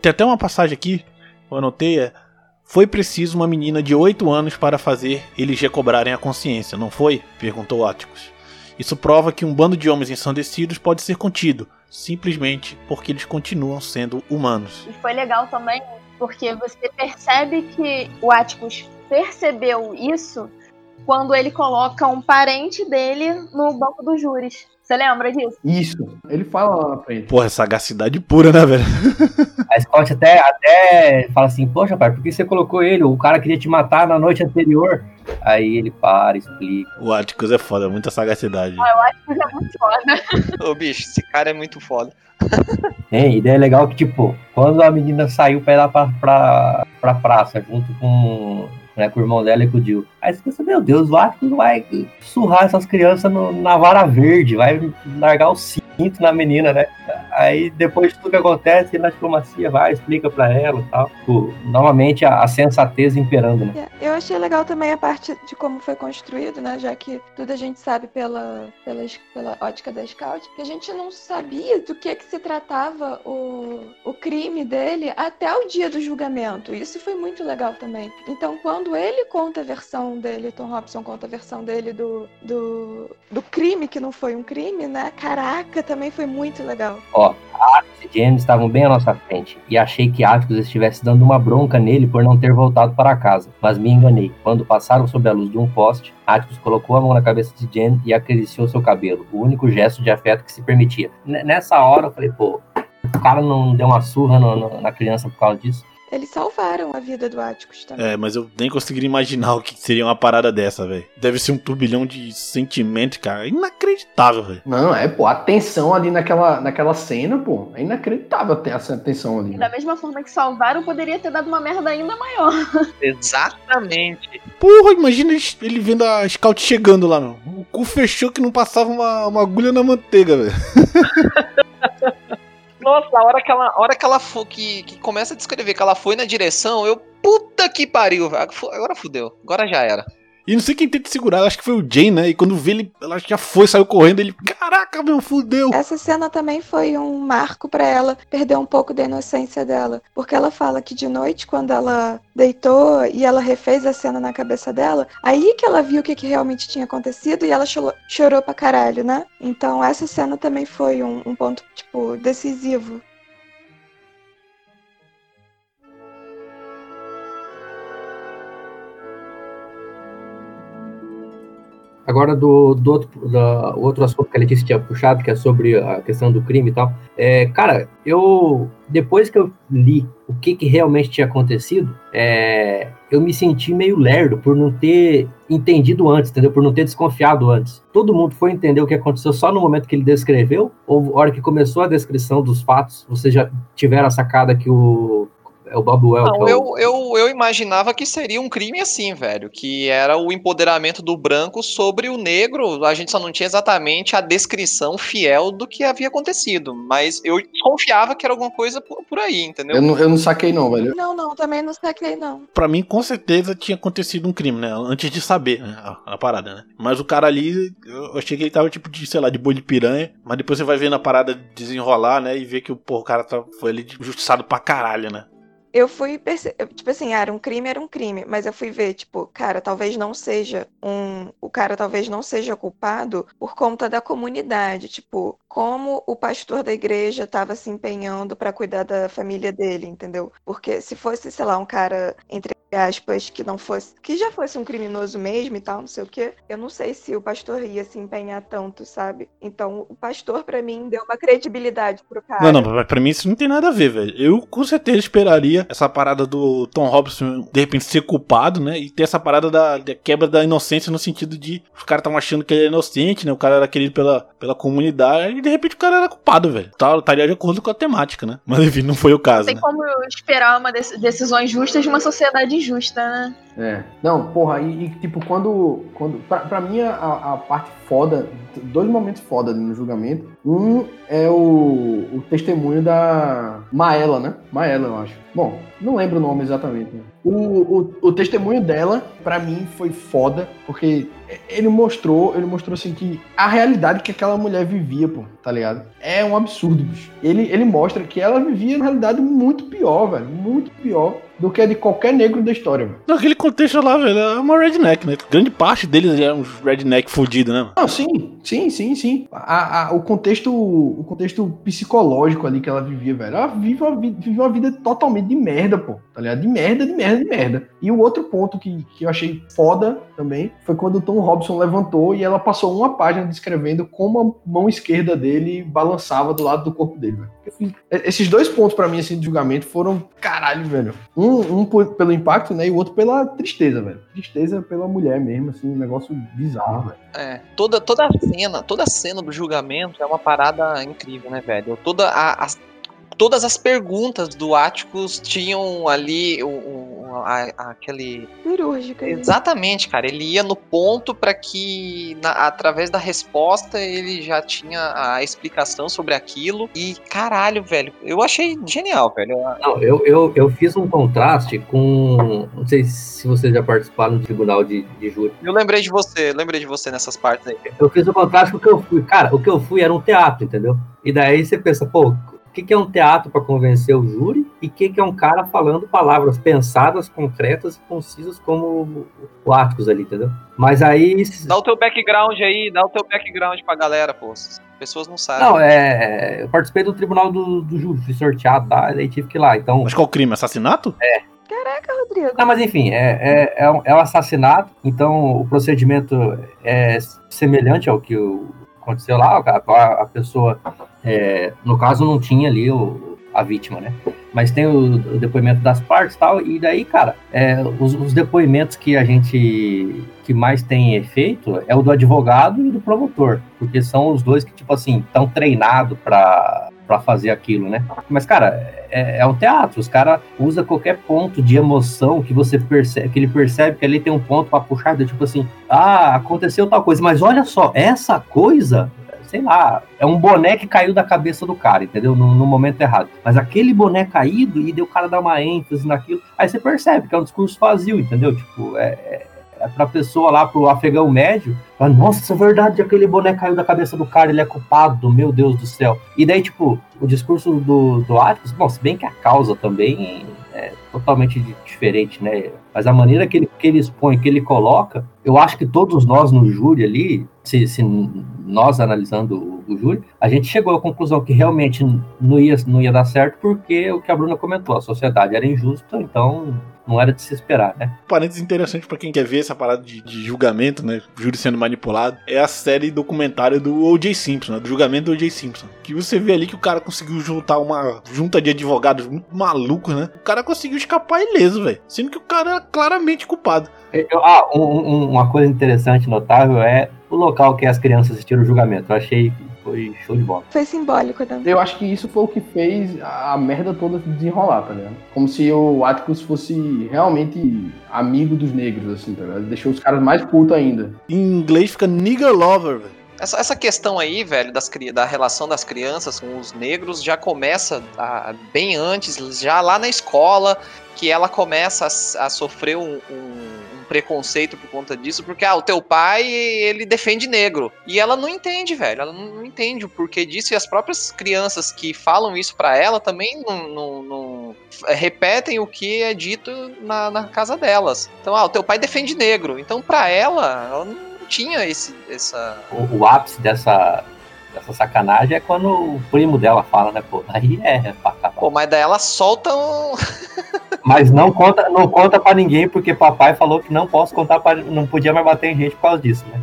Tem até uma passagem aqui, eu anotei, é foi preciso uma menina de 8 anos para fazer eles recobrarem a consciência, não foi? perguntou Atticus. Isso prova que um bando de homens ensandecidos pode ser contido, simplesmente porque eles continuam sendo humanos. E foi legal também, porque você percebe que o Atticus percebeu isso quando ele coloca um parente dele no banco dos júris. Você lembra disso? Isso. Ele fala lá na frente. Porra, sagacidade pura, né, velho? A Scott até, até fala assim, poxa, pai, por que você colocou ele? O cara queria te matar na noite anterior. Aí ele para, explica. O Atticus é foda, muita sagacidade. Ah, eu acho que é muito foda. Ô, bicho, esse cara é muito foda. É, e daí é legal que, tipo, quando a menina saiu pra ir lá pra, pra, pra praça, junto com, né, com o irmão dela e com o Jill. Aí você pensa, meu Deus, o Atticus vai surrar essas crianças no- na vara verde, vai largar o cinto na menina, né? Aí depois de tudo que acontece, ele na diplomacia vai, explica pra ela e tal. Tipo, a, a sensatez imperando, né? É, Eu achei legal também a parte de como foi construído, né? Já que tudo a gente sabe pela, pela, pela ótica da Scout, que a gente não sabia do que, que se tratava o, o crime dele até o dia do julgamento. Isso foi muito legal também. Então, quando ele conta a versão dele, Tom Robson conta a versão dele do, do, do crime, que não foi um crime, né? Caraca, também foi muito legal. Ó, Atticus e James estavam bem à nossa frente, e achei que Atticus estivesse dando uma bronca nele por não ter voltado para casa, mas me enganei. Quando passaram sob a luz de um poste, Atticus colocou a mão na cabeça de James e acariciou seu cabelo, o único gesto de afeto que se permitia. N- nessa hora eu falei, pô, o cara não deu uma surra no- no- na criança por causa disso? Eles salvaram a vida do Atticus também. É, mas eu nem conseguiria imaginar o que seria uma parada dessa, velho. Deve ser um turbilhão de sentimentos, cara. Inacreditável, velho. Não, é, pô, a tensão ali naquela, naquela cena, pô, é inacreditável ter essa tensão ali. E né? da mesma forma que salvaram, poderia ter dado uma merda ainda maior. Exatamente. Porra, imagina ele- ele vendo a Scout chegando lá, meu. O cu fechou que não passava uma, uma agulha na manteiga, velho. Nossa, a hora que ela, hora que, ela que, que começa a descrever que ela foi na direção, eu. Puta que pariu. Agora fudeu. Agora já era. E não sei quem tenta segurar, acho que foi o Jay, né? E quando vê ele, ela já foi, saiu correndo, ele, caraca, meu, fudeu. Essa cena também foi um marco pra ela perder um pouco da inocência dela, porque ela fala que de noite quando ela deitou e ela refez a cena na cabeça dela, aí que ela viu o que, que realmente tinha acontecido e ela chorou, chorou pra caralho, né? Então essa cena também foi um, um ponto tipo decisivo. Agora, do, do outro, da, outro assunto que a Letícia tinha puxado, que é sobre a questão do crime e tal. É, cara, eu. Depois que eu li o que, que realmente tinha acontecido, é, eu me senti meio lerdo por não ter entendido antes, entendeu? Por não ter desconfiado antes. Todo mundo foi entender o que aconteceu só no momento que ele descreveu? Ou na hora que começou a descrição dos fatos, vocês já tiveram a sacada que o. É o Bob Well, que Não, é o- eu, eu, eu imaginava que seria um crime assim, velho. Que era o empoderamento do branco sobre o negro. A gente só não tinha exatamente a descrição fiel do que havia acontecido. Mas eu desconfiava que era alguma coisa por, por aí, entendeu? Eu não, eu não saquei, não, velho. Não, não, também não saquei não. Pra mim, com certeza, tinha acontecido um crime, né? Antes de saber né, a, a parada, né? Mas o cara ali, eu achei que ele tava tipo de, sei lá, de boi de piranha. Mas depois você vai vendo a parada desenrolar, né? E ver que porra, o cara tá, foi ali justiçado pra caralho, né? Eu fui perce... tipo assim, era um crime, era um crime, mas eu fui ver, tipo, cara, talvez não seja um, o cara talvez não seja culpado por conta da comunidade, tipo, como o pastor da igreja estava se empenhando para cuidar da família dele, entendeu? Porque se fosse, sei lá, um cara entre aspas que não fosse, que já fosse um criminoso mesmo e tal, não sei o quê, eu não sei se o pastor ia se empenhar tanto, sabe? Então, o pastor pra mim deu uma credibilidade pro cara. Não, não, pra- mim isso não tem nada a ver, velho. Eu com certeza esperaria essa parada do Tom Robson de repente ser culpado, né? E ter essa parada da, da quebra da inocência no sentido de os caras estavam achando que ele era inocente, né? O cara era querido pela, pela comunidade de repente o cara era culpado, velho. Tá, estaria de acordo com a temática, né? Mas enfim, não foi o caso, Tem né? como esperar uma dec- decisões justas de uma sociedade injusta, né? É. Não, porra, e, e, tipo, quando. quando pra, pra mim, a, a parte foda, dois momentos foda ali no julgamento. Um é o, o testemunho da Maela, né? Maela, eu acho. Bom, não lembro o nome exatamente. né? O, o, o testemunho dela, pra mim, foi foda, porque ele mostrou, ele mostrou assim que a realidade que aquela mulher vivia, pô, tá ligado? É um absurdo, bicho. Ele, ele mostra que ela vivia uma realidade muito pior, velho. Muito pior do que a de qualquer negro da história, velho. Naquele contexto lá, velho, é uma redneck, né? Grande parte deles é uns redneck fudido, né? Não, sim, Sim, sim, sim. A, a, o, contexto, o contexto psicológico ali que ela vivia, velho. Ela vive uma, vi- vive uma vida totalmente de merda, pô. Tá ligado? De merda, de merda, de merda. E o outro ponto que, que eu achei foda também foi quando o Tom Robson levantou e ela passou uma página descrevendo como a mão esquerda dele balançava do lado do corpo dele, velho. Fiz- Esses dois pontos pra mim, assim, de julgamento foram caralho, velho. Um, um por- pelo impacto, né? E o outro pela tristeza, velho. Tristeza pela mulher mesmo, assim, um negócio bizarro, velho. É, toda, toda a cena, toda a cena do julgamento é uma parada incrível, né, velho? Toda a, as- todas as perguntas do Atticus tinham ali o, o- a- aquele Cirúrgica. né? Exatamente, cara. Ele ia no ponto para que, na- através da resposta, ele já tinha a explicação sobre aquilo. E caralho, velho, eu achei genial, velho. Não, eu, eu, eu fiz um contraste com. Não sei se vocês já participaram do tribunal de, de júri. Eu lembrei de você, lembrei de você nessas partes aí. Eu fiz o contraste com o que eu fui. Cara, o que eu fui era um teatro, entendeu? E daí você pensa, pô, que, que é um teatro para convencer o júri e o que, que é um cara falando palavras pensadas, concretas e concisas como o Atticus ali, entendeu? Mas aí. Dá o teu background aí, dá o teu background pra galera, pô. As pessoas não sabem. Não, é. Eu participei do tribunal do, do júri, fui sorteado, tá? Daí tive que ir lá. Então. Mas qual o crime? Assassinato? É. Caraca, Rodrigo. Não, mas enfim, é, é, é, um, é um assassinato, então o procedimento é semelhante ao que aconteceu lá. A, a pessoa, é, no caso, não tinha ali o, a vítima, né? Mas tem o, o depoimento das partes e tal, e daí, cara, é, os, os depoimentos que a gente que mais tem efeito é o do advogado e do promotor, porque são os dois que, tipo assim, estão treinados para para fazer aquilo, né? Mas, cara, é, é um teatro. Os caras usam qualquer ponto de emoção que você percebe, que ele percebe que ali tem um ponto para puxar, tipo assim, ah, aconteceu tal coisa, mas olha só, essa coisa, sei lá, é um boné que caiu da cabeça do cara, entendeu? No, no momento errado. Mas aquele boné caído e deu o cara dar uma ênfase naquilo, aí você percebe que é um discurso vazio, entendeu? Tipo, é, é, é pra pessoa lá, pro afegão médio, falar, nossa, é verdade, aquele boné caiu da cabeça do cara, ele é culpado, meu Deus do céu. E daí, tipo, o discurso do, do Atticus, bom, se bem que a causa também é totalmente di- diferente, né? Mas a maneira que ele, que ele expõe, que ele coloca, eu acho que todos nós no júri ali, se, se nós analisando o, o júri, a gente chegou à conclusão que realmente não ia, não ia dar certo porque o que a Bruna comentou, a sociedade era injusta, então não era de se esperar, né? parênteses interessante pra quem quer ver essa parada de, de julgamento, né? Júri sendo manipulado, é a série documentária do O.J. Simpson, né? Do julgamento do O.J. Simpson. Que você vê ali que o cara conseguiu juntar uma junta de advogados muito malucos, né? O cara conseguiu escapar ileso, velho. Sendo que o cara era claramente culpado. Eu- ah, um- um- uma coisa interessante, notável, é o local que as crianças assistiram o julgamento. Eu achei foi show de bola. Foi simbólico, né? Eu acho que isso foi o que fez a merda toda se desenrolar, tá ligado? Como se o Atticus fosse realmente amigo dos negros, assim, tá ligado? Deixou os caras mais putos ainda. Em inglês fica nigger lover, velho. Essa, essa questão aí, velho, das, da relação das crianças com os negros já começa ah, bem antes, já lá na escola, que ela começa a, a sofrer um- um preconceito por conta disso, porque, ah, o teu pai, ele defende negro. E ela não entende, velho, ela não, entende o porquê disso, e as próprias crianças que falam isso pra ela também não, não- não- f- repetem o que é dito na, na casa delas. Então, ah, o teu pai defende negro. Então, pra ela, ela não tinha esse, essa... O, o ápice dessa, dessa sacanagem é quando o primo dela fala, né, pô, aí é, é pra acabar. Pô, mas daí ela solta um. Mas não conta, não conta pra ninguém, porque papai falou que não posso contar pra, não podia mais bater em gente por causa disso, né?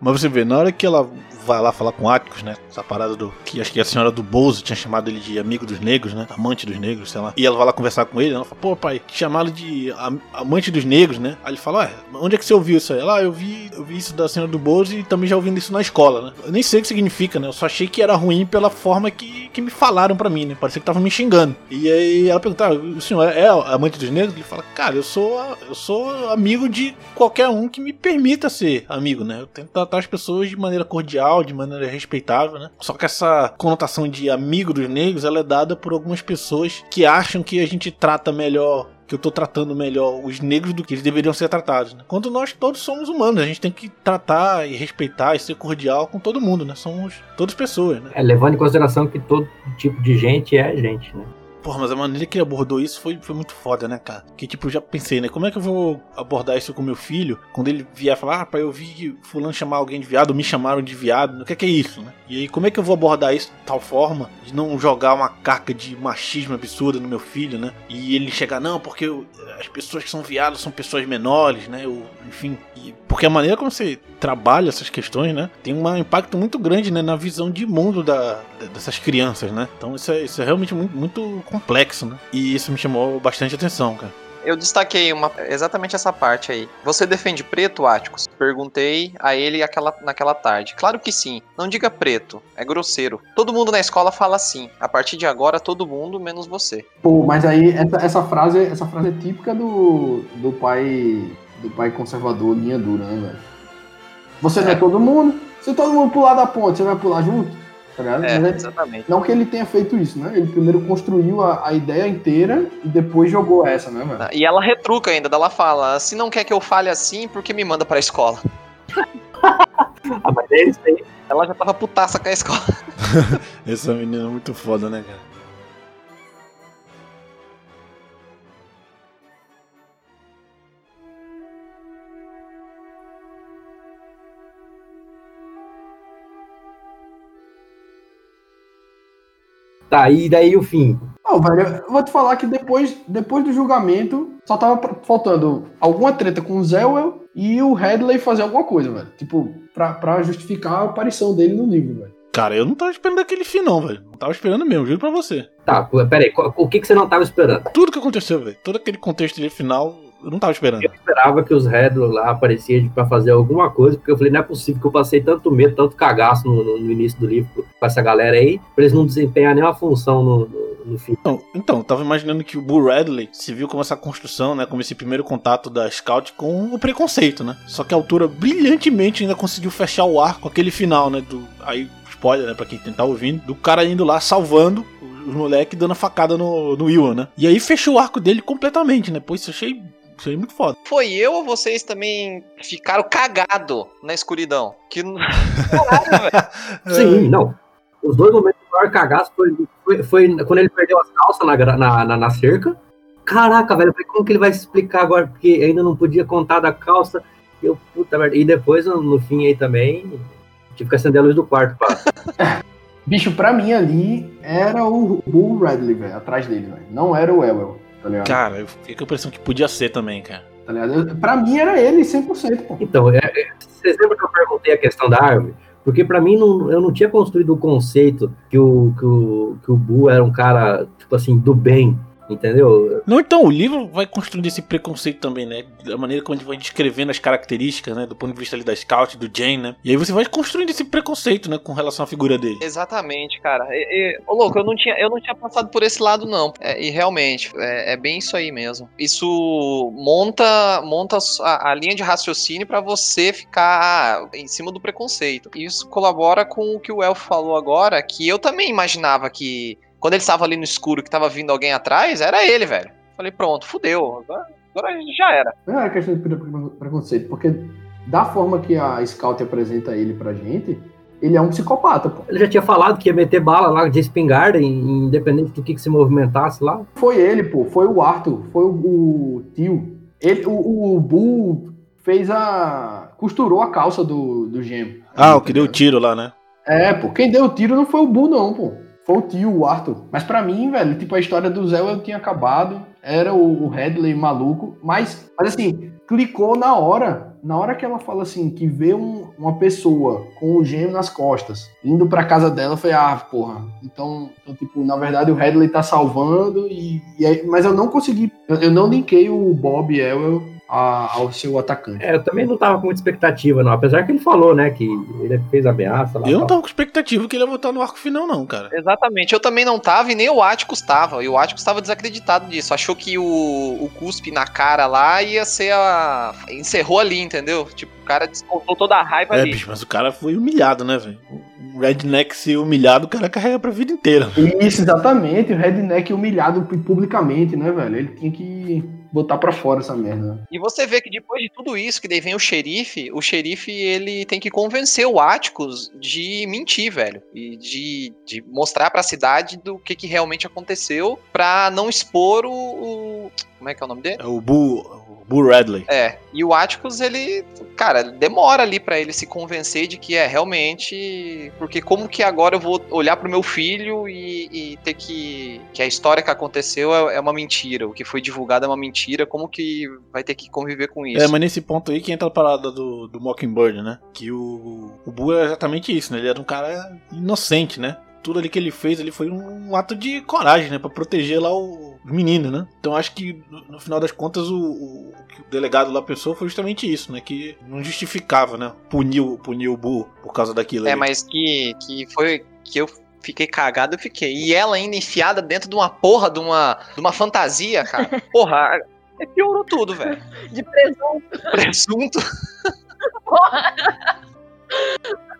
Mas você vê, na hora que ela vai lá falar com Atticus, né? Essa parada do. Que acho que a senhora do Bozo tinha chamado ele de amigo dos negros, né? Amante dos negros, sei lá. E ela vai lá conversar com ele, ela fala, pô, pai, chamaram de am- amante dos negros, né? Aí ele fala, ué, onde é que você ouviu isso aí? Ela, ah, eu vi, eu vi isso da senhora do Bozo e também já ouvindo isso na escola, né? Eu nem sei o que significa, né? Eu só achei que era ruim pela forma que, que me falaram pra mim, né? Parecia que tava me xingando. E aí ela pergunta, ah, o senhor é amante dos negros? Ele fala, cara, eu sou, eu sou amigo de qualquer um que me permita ser amigo, né? Eu tento tratar as pessoas de maneira cordial, de maneira respeitável, né? Só que essa conotação de amigo dos negros, ela é dada por algumas pessoas que acham que a gente trata melhor que eu tô tratando melhor os negros do que eles deveriam ser tratados, né? Quando nós todos somos humanos, a gente tem que tratar e respeitar e ser cordial com todo mundo, né? Somos todas pessoas, né? É, levando em consideração que todo tipo de gente é gente, né? Porra, mas a maneira que ele abordou isso foi, foi muito foda, né, cara? Que tipo, eu já pensei, né? Como é que eu vou abordar isso com meu filho quando ele vier falar, ah, pai, eu vi fulano chamar alguém de viado, me chamaram de viado, o que é, que é isso, né? E aí, como é que eu vou abordar isso de tal forma de não jogar uma carga de machismo absurda no meu filho, né? E ele chegar, não, porque eu, as pessoas que são viados são pessoas menores, né? Eu, enfim, e, porque a maneira como você trabalha essas questões, né? Tem um impacto muito grande, né? Na visão de mundo da, dessas crianças, né? Então isso é, isso é realmente muito, muito complexo, né? E isso me chamou bastante atenção, cara. Eu destaquei uma, exatamente essa parte aí. Você defende preto, Áticos? Perguntei a ele aquela, naquela tarde. Claro que sim. Não diga preto. É grosseiro. Todo mundo na escola fala assim. A partir de agora, todo mundo, menos você. Pô, mas aí essa, essa frase, essa frase é típica do, do pai do pai conservador, linha dura, né, velho? Você não é todo mundo. Se todo mundo pular da ponte, você vai pular junto? Tá? É, é- exatamente. Não que ele tenha feito isso, né? Ele primeiro construiu a, a ideia inteira e depois jogou essa, né, velho? E ela retruca ainda, ela fala: se não quer que eu fale assim, por que me manda pra escola? Ah, mas é isso aí. Ela já tava putaça com a escola. Essa menina é muito foda, né, cara? Tá, e daí o fim. Não, velho, eu vou te falar que depois, depois do julgamento, só tava faltando alguma treta com o Zewell e o Headley fazer alguma coisa, velho. Tipo, pra, pra justificar a aparição dele no livro, velho. Cara, eu não tava esperando aquele fim, não, velho. Não tava esperando mesmo, juro pra você. Tá, pô, peraí, o que, que você não tava esperando? Tudo que aconteceu, velho. Todo aquele contexto de final, eu não tava esperando. Eu esperava que os Redley lá apareciam pra fazer alguma coisa, porque eu falei, não é possível que eu passei tanto medo, tanto cagaço no, no- no início do livro com essa galera aí, pra eles não desempenhar nenhuma função no, no, fim. Então, então, eu tava imaginando que o Bull Radley se viu como essa construção, né? Como esse primeiro contato da Scout com o preconceito, né? Só que a autora brilhantemente ainda conseguiu fechar o ar com aquele final, né? Do, aí, spoiler, né? Pra quem tá ouvindo, do cara indo lá salvando os moleques dando a facada no, no Ewan, né? E aí fechou o arco dele completamente, né? Pô, isso eu achei, achei muito foda. Foi eu ou vocês também ficaram cagado na escuridão? Que não. Sim, não. Os dois momentos do maior cagaço foi, foi, foi quando ele perdeu as calças na, na, na, na cerca. Caraca, velho, como que ele vai se explicar agora? Porque ainda não podia contar da calça. Eu, puta merda. E depois, no, fim aí também, tive que acender a luz do quarto. Pra... Bicho, pra mim ali era o Bull Radley, velho, atrás dele, velho. Não era o Elwell, tá ligado? Cara, eu fiquei com a impressão que podia ser também, cara. Tá ligado? Eu- Pra mim era ele 100%, pô. Então, é, é, vocês lembram que eu perguntei a questão da árvore? Porque pra mim não, eu não tinha construído o conceito que o, que o, que o Bu era um cara, tipo assim, do bem, entendeu? Não, então, o livro vai construindo esse preconceito também, né? Da maneira como a gente vai descrevendo as características, né? Do ponto de vista ali da Scout, do Jane, né? E aí você vai construindo esse preconceito, né? Com relação à figura dele. Exatamente, cara. E, e- ô, louco, eu não, tinha, eu não tinha passado por esse lado, não. É, e realmente, é, é bem isso aí mesmo. Isso monta, monta a, a linha de raciocínio pra você ficar em cima do preconceito. E isso colabora com o que o Elfo falou agora, que eu também imaginava que quando ele estava ali no escuro, que tava vindo alguém atrás, era ele, velho. Falei, pronto, fudeu. Agora, agora já era. Não era questão de pre- pre- preconceito, porque da forma que a Scout apresenta ele pra gente, ele é um psicopata, pô. Ele já tinha falado que ia meter bala lá de espingarda, in- independente do que, que se movimentasse lá. Foi ele, pô. Foi o Arthur. Foi o, o tio. Ele, o, o Bull fez a. costurou a calça do, do Gem. Ah, o que deu o tiro lá, né? É, pô. Quem deu o tiro não foi o Bull, não, pô. Foi o tio, o Arthur. Mas pra mim, velho, tipo, a história do Zé eu tinha acabado. Era o, o Headley maluco. Mas, mas assim, clicou na hora. Na hora que ela fala assim, que vê um- uma pessoa com o gêmeo nas costas, indo pra casa dela, foi ah, porra. Então, então, tipo, na verdade o Headley tá salvando, e, e aí- mas eu não consegui, eu, eu não linkei o Bob Ewell a- ao seu atacante. É, eu também não tava com muita expectativa, não. Apesar que ele falou, né, que ele fez ameaça lá. Eu não tava com expectativa que ele ia voltar no arco final, não, cara. Exatamente, eu também não tava e nem o Atticus tava. E o Atticus tava desacreditado disso. Achou que o, o cuspe na cara lá ia ser a. Encerrou ali, entendeu? Tipo, o cara descontou toda a raiva É, ali. bicho, mas o cara foi humilhado, né, velho? O Redneck ser humilhado, o cara carrega pra vida inteira. Isso, exatamente. O Redneck humilhado publicamente, né, velho? Ele tinha que botar pra fora essa merda. E você vê que depois de tudo isso, que daí vem o xerife, o xerife ele tem que convencer o Atticus de mentir, velho. E de, de mostrar pra cidade do que, que realmente aconteceu pra não expor o, o- Como é que é o nome dele? É o Boo, o Boo Radley. É, e o Atticus, ele, cara, demora ali pra ele se convencer de que é realmente. Porque como que agora eu vou olhar pro meu filho e, e ter que. que a história que aconteceu é, é uma mentira, o que foi divulgado é uma mentira, como que vai ter que conviver com isso? É, mas nesse ponto aí que entra a parada do, do Mockingbird, né? Que o, o Boo é exatamente isso, né? Ele era um cara inocente, né? Tudo ali que ele fez ali foi um ato de coragem, né? Pra proteger lá o menino, né? Então acho que no, final das contas o, o, o que o delegado lá pensou foi justamente isso, né? Que não justificava, né? Puniu, puniu o Boo por causa daquilo É, ali. mas que, que foi. que eu fiquei cagado, eu fiquei. E ela ainda enfiada dentro de uma porra de uma, de uma fantasia, cara. Porra, é, piorou tudo, velho. De presunto. Presunto.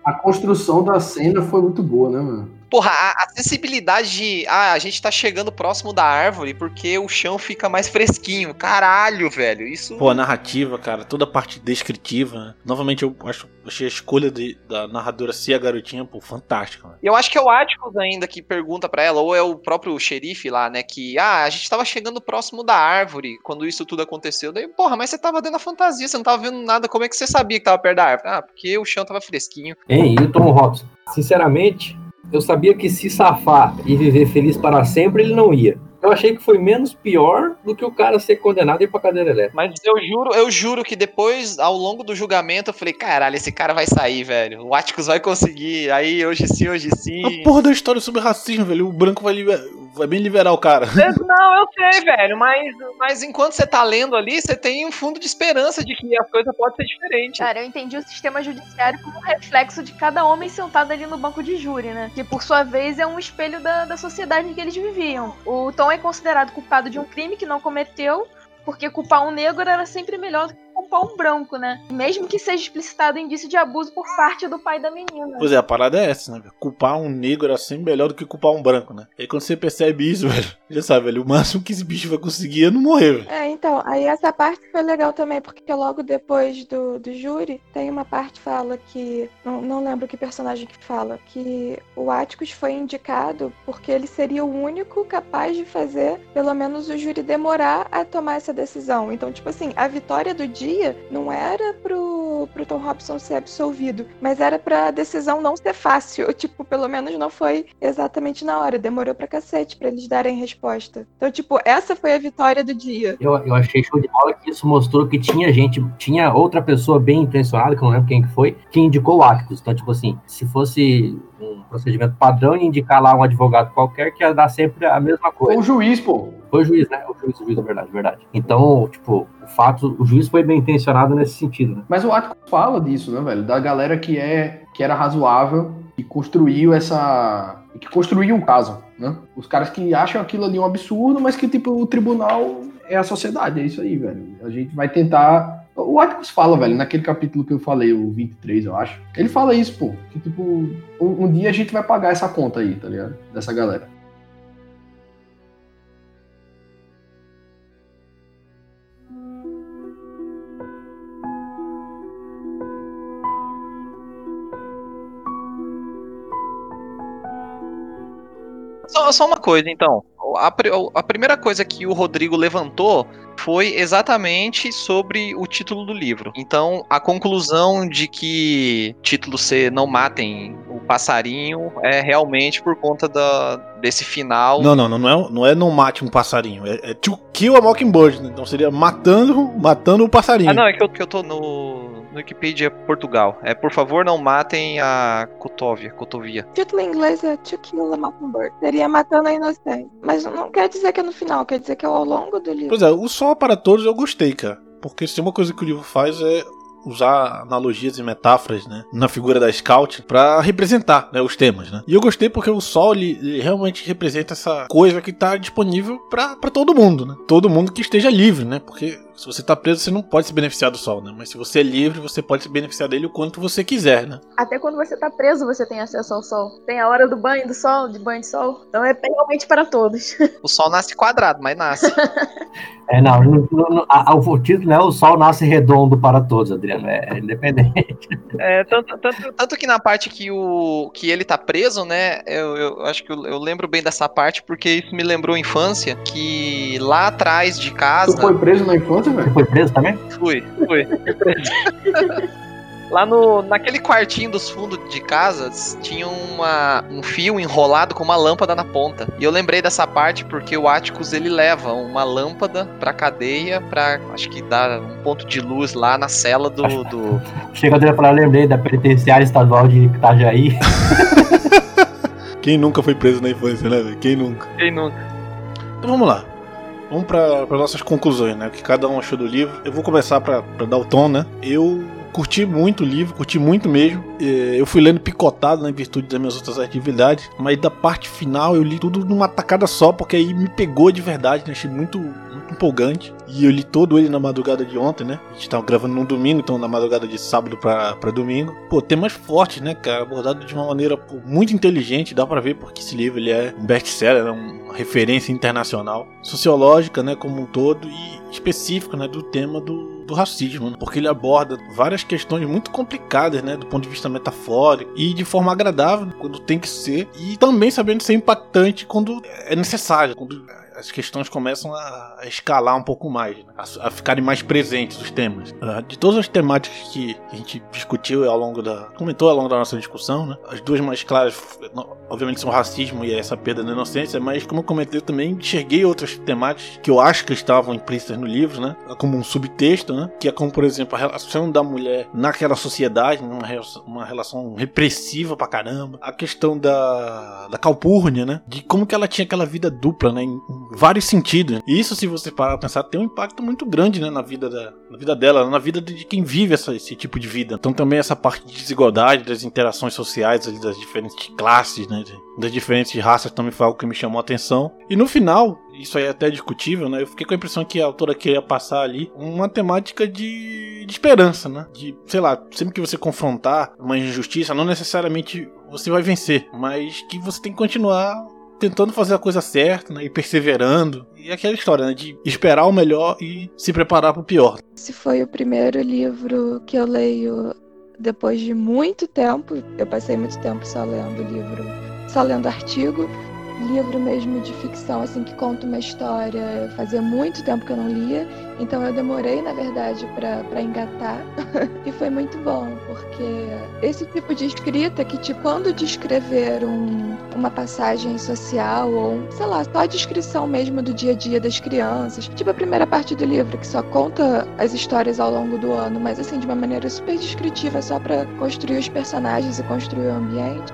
A construção da cena foi muito boa, né, mano? Porra, a acessibilidade de. Ah, a gente tá chegando próximo da árvore porque o chão fica mais fresquinho. Caralho, velho. Isso. Pô, a narrativa, cara, toda a parte descritiva, né? Novamente eu acho, achei a escolha de- da narradora ser a garotinha, pô, fantástica, né? Eu acho que é o Atticus ainda que pergunta pra ela, ou é o próprio xerife lá, né? Que, ah, a gente tava chegando próximo da árvore quando isso tudo aconteceu. Daí, porra, mas você tava dentro da fantasia, você não tava vendo nada. Como é que você sabia que tava perto da árvore? Ah, porque o chão tava fresquinho. Hein, e o Tom Robson? Sinceramente, eu sabia que se safar e viver feliz para sempre, ele não ia. Eu achei que foi menos pior do que o cara ser condenado e ir pra cadeira elétrica. Mas eu juro, eu juro que depois, ao longo do julgamento, eu falei, caralho, esse cara vai sair, velho. O Atticus vai conseguir. Aí, hoje sim, hoje sim. A porra da história sobre racismo, velho. O branco vai, liber- vai bem liberar o cara. Não, eu sei, velho, mas, mas enquanto você tá lendo ali, você tem um fundo de esperança de que a coisa pode ser diferente. Cara, eu entendi o sistema judiciário como um reflexo de cada homem sentado ali no banco de júri, né? Que por sua vez é um espelho da, da sociedade em que eles viviam. O Tom é considerado culpado de um crime que não cometeu, porque culpar um negro era sempre melhor do que culpar um branco, né? Mesmo que seja explicitado indício de abuso por parte do pai da menina. Pois é, a parada é essa, né? Culpar um negro era sempre melhor do que culpar um branco, né? E aí quando você percebe isso, velho, já sabe, velho, o máximo que esse bicho vai conseguir é não morrer, velho. É, então, aí essa parte foi legal também, porque logo depois do, do júri, tem uma parte que fala que. Não, não lembro que personagem que fala, que o Atticus foi indicado porque ele seria o único capaz de fazer, pelo menos, o júri demorar a tomar essa decisão. Então, tipo assim, a vitória do dia não era pro, pro Tom Robson ser absolvido, mas era pra decisão não ser fácil. Tipo, pelo menos não foi exatamente na hora. Demorou pra cacete pra eles darem resposta. Então, tipo, essa foi a vitória do dia. Eu, eu achei show de bola que isso mostrou que tinha gente, tinha outra pessoa bem intencionada, que eu não lembro quem que foi, que indicou o Atticus. Então, tipo assim, se fosse um procedimento padrão e indicar lá um advogado qualquer, que ia dar sempre a mesma coisa. o juiz, pô. Foi o juiz, né? O juiz, o juiz, é verdade, verdade. Então, tipo, o fato, o juiz foi bem intencionado nesse sentido, né? Mas o Atticus fala disso, né, velho? Da galera que é que era razoável e construiu essa. que construiu um caso, né? Os caras que acham aquilo ali um absurdo, mas que, tipo, o tribunal é a sociedade, é isso aí, velho. A gente vai tentar. O Atticus fala, velho, naquele capítulo que eu falei, o 23, eu acho. Ele fala isso, pô. Que, tipo, um, um dia a gente vai pagar essa conta aí, tá ligado? Dessa galera. Só, só uma coisa, então. A, a primeira coisa que o Rodrigo levantou foi exatamente sobre o título do livro. Então, a conclusão de que título C não matem o passarinho é realmente por conta da, desse final. Não, não, não, não é, não é não mate um passarinho, é, é to kill a mockingbird, né? então seria matando, matando o passarinho. Ah, não, é que eu, que eu tô no, no Wikipedia Portugal. É, por favor, não matem a cotovia. O título em inglês é To Kill a Mockingbird. Seria matando a inocente. Mas não quer dizer que é no final, quer dizer que é ao longo do livro. Pois é, o Sol para Todos eu gostei, cara. Porque se tem uma coisa que o livro faz é usar analogias e metáforas, né, na figura da Scout pra representar, né, os temas, né. E eu gostei porque o Sol ele, ele realmente representa essa coisa que tá disponível pra todo mundo, né. Todo mundo que esteja livre, né, porque Se você tá preso, você não pode se beneficiar do sol, né? Mas se você é livre, você pode se beneficiar dele o quanto você quiser, né? Até quando você tá preso, você tem acesso ao sol. Tem a hora do banho do sol, de banho de sol. Então é realmente para todos. O sol nasce quadrado, mas nasce. É, não, no, no, a, o título é o sol nasce redondo para todos, Adriano. É, é independente. É, tanto, tanto, tanto, que na parte que, o, que ele tá preso, né? Eu, eu acho que eu, eu, lembro bem dessa parte, porque isso me lembrou a infância, que lá atrás de casa. Tu foi preso na infância, velho? Foi preso também? Fui, fui. Fui preso. Lá no, naquele quartinho dos fundos de casa tinha uma, um fio enrolado com uma lâmpada na ponta. E eu lembrei dessa parte porque o Atticus ele leva uma lâmpada pra cadeia pra, acho que dar um ponto de luz lá na cela do. do... Chega a falar, lembrei da penitenciária estadual de Itajaí. Quem nunca foi preso na infância, né? Quem nunca? Quem nunca? Então vamos lá. Vamos para nossas conclusões, né? O que cada um achou do livro. Eu vou começar para dar o tom, né? Eu curti muito o livro, curti muito mesmo. É, eu fui lendo picotado né, virtude das minhas outras atividades, mas da parte final eu li tudo numa tacada só, porque aí me pegou de verdade, né? achei muito empolgante. E eu li todo ele na madrugada de ontem, né? A gente tava gravando no domingo, então na madrugada de sábado pra, pra domingo. Pô, temas fortes, né, cara? Abordado de uma maneira pô, muito inteligente, dá pra ver porque esse livro ele é um best-seller, é uma referência internacional, sociológica, né, como um todo, e específica, né, do tema do, do racismo, né? porque ele aborda várias questões muito complicadas, né, do ponto de vista metafórico e de forma agradável quando tem que ser e também sabendo ser impactante quando é necessário, quando as questões começam a, escalar um pouco mais, né? a, a, ficarem mais presentes os temas. Uh, de todas as temáticas que a gente discutiu ao longo da. comentou ao longo da nossa discussão, né? As duas mais claras, obviamente, são racismo e essa perda da inocência, mas como eu comentei também, enxerguei outras temáticas que eu acho que estavam implícitas no livro, né? Como um subtexto, né? Que é como, por exemplo, a relação da mulher naquela sociedade, né? uma, relação, uma relação repressiva pra caramba. A questão da, da calpurnia, né? De como que ela tinha aquela vida dupla, né? Em, vários sentidos. E isso, se você parar pra pensar, tem um impacto muito grande né, na, vida da, na vida dela, na vida de quem vive essa, esse tipo de vida. Então também essa parte de desigualdade, das interações sociais, das diferentes classes, né, das diferentes raças também foi algo que me chamou a atenção. E no final, isso aí é até discutível, né? Eu fiquei com a impressão que a autora queria passar ali uma temática de, de esperança, né? De, sei lá, sempre que você confrontar uma injustiça, não necessariamente você vai vencer, mas que você tem que continuar tentando fazer a coisa certa, né, e perseverando. E aquela história, né, de esperar o melhor e se preparar para o pior. Esse foi o primeiro livro que eu leio depois de muito tempo. Eu passei muito tempo só lendo livro, só lendo artigo livro mesmo de ficção, assim, que conta uma história. Fazia muito tempo que eu não lia, então eu demorei, na verdade, para engatar. e foi muito bom, porque esse tipo de escrita que, tipo, quando descrever um, uma passagem social ou, sei lá, só a descrição mesmo do dia a dia das crianças, tipo a primeira parte do livro, que só conta as histórias ao longo do ano, mas assim, de uma maneira super descritiva, só para construir os personagens e construir o ambiente,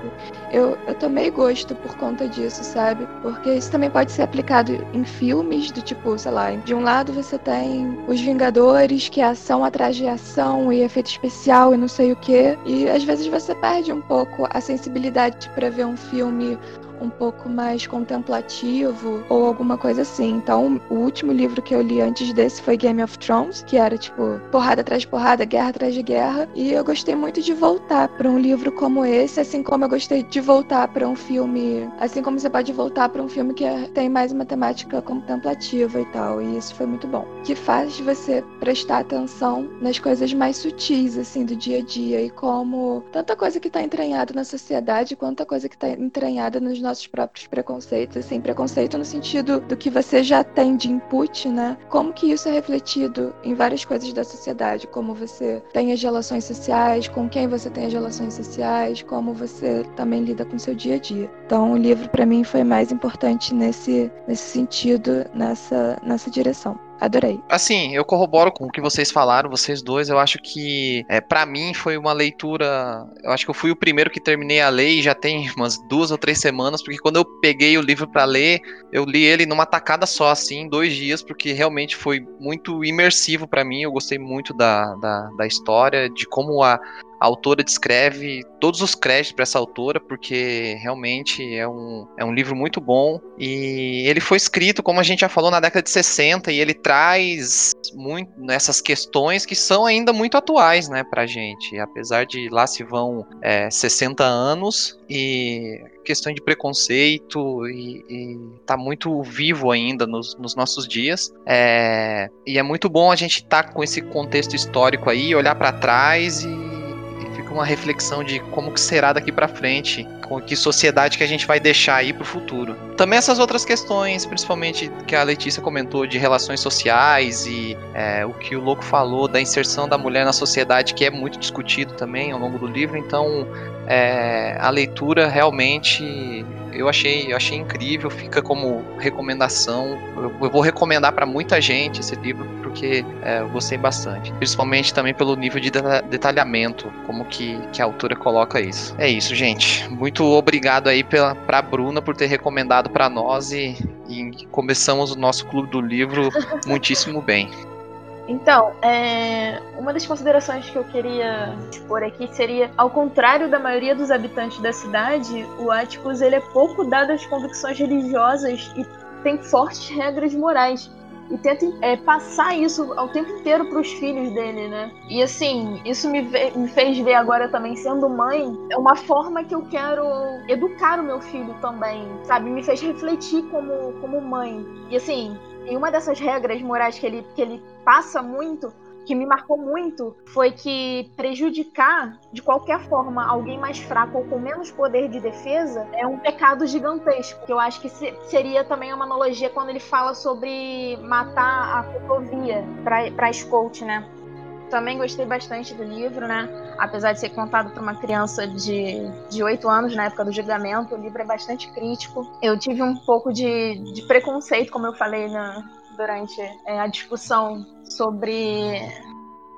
eu, eu tomei gosto por conta disso, sabe? Porque isso também pode ser aplicado em filmes, do tipo, sei lá, de um lado você tem os Vingadores, que é ação atrás de ação e efeito especial e não sei o que, e às vezes você perde um pouco a sensibilidade para ver um filme um pouco mais contemplativo ou alguma coisa assim. Então, o último livro que eu li antes desse foi Game of Thrones, que era tipo porrada atrás de porrada, guerra atrás de guerra, e eu gostei muito de voltar para um livro como esse, assim como eu gostei de voltar para um filme, assim como você pode voltar para um filme que é, tem mais uma temática contemplativa e tal, e isso foi muito bom. Que faz você prestar atenção nas coisas mais sutis assim do dia a dia e como tanta coisa que está entranhada na sociedade, quanta coisa que está entranhada nos nossos nossos próprios preconceitos, assim, preconceito no sentido do que você já tem de input, né? Como que isso é refletido em várias coisas da sociedade, como você tem as relações sociais, com quem você tem as relações sociais, como você também lida com seu dia a dia. Então, o livro para mim foi mais importante nesse nesse sentido, nessa nessa direção. Adorei. Assim, eu corroboro com o que vocês falaram, vocês dois. Eu acho que, é, para mim, foi uma leitura. Eu acho que eu fui o primeiro que terminei a ler e já tem umas duas ou três semanas, porque quando eu peguei o livro para ler, eu li ele numa tacada só, assim, dois dias, porque realmente foi muito imersivo para mim. Eu gostei muito da, da, da história, de como a, a autora descreve todos os créditos para essa autora, porque realmente é um, é um livro muito bom. E ele foi escrito, como a gente já falou, na década de 60, e ele traz muito nessas questões que são ainda muito atuais, né, pra gente. Apesar de lá se vão é, 60 anos e questão de preconceito e, e tá muito vivo ainda nos, nos nossos dias. É, e é muito bom a gente estar tá com esse contexto histórico aí, olhar para trás e uma reflexão de como que será daqui para frente, com que sociedade que a gente vai deixar aí para o futuro. Também essas outras questões, principalmente que a Letícia comentou de relações sociais e é, o que o Louco falou da inserção da mulher na sociedade, que é muito discutido também ao longo do livro. Então, é, a leitura realmente eu achei, eu achei incrível, fica como recomendação. Eu, eu vou recomendar para muita gente esse livro porque é, eu gostei bastante, principalmente também pelo nível de detalhamento, como que, que a autora coloca isso. É isso, gente. Muito obrigado aí pela pra Bruna por ter recomendado para nós e, e começamos o nosso clube do livro muitíssimo bem. Então, é, uma das considerações que eu queria expor aqui seria, ao contrário da maioria dos habitantes da cidade, o Atticus ele é pouco dado às convicções religiosas e tem fortes regras morais e tenta é, passar isso ao tempo inteiro para os filhos dele, né? E assim, isso me, me, fez ver agora também, sendo mãe, é uma forma que eu quero educar o meu filho também, sabe? Me fez refletir como, como mãe. E assim, e uma dessas regras morais que ele, que ele passa muito, que me marcou muito, foi que prejudicar de qualquer forma alguém mais fraco ou com menos poder de defesa é um pecado gigantesco. Que eu acho que seria também uma analogia quando ele fala sobre matar a ferrovia para Scout, né? Também gostei bastante do livro, né? Apesar de ser contado por uma criança de, de 8 anos na época do julgamento, o livro é bastante crítico. Eu tive um pouco de, de preconceito, como eu falei na, durante é, a discussão sobre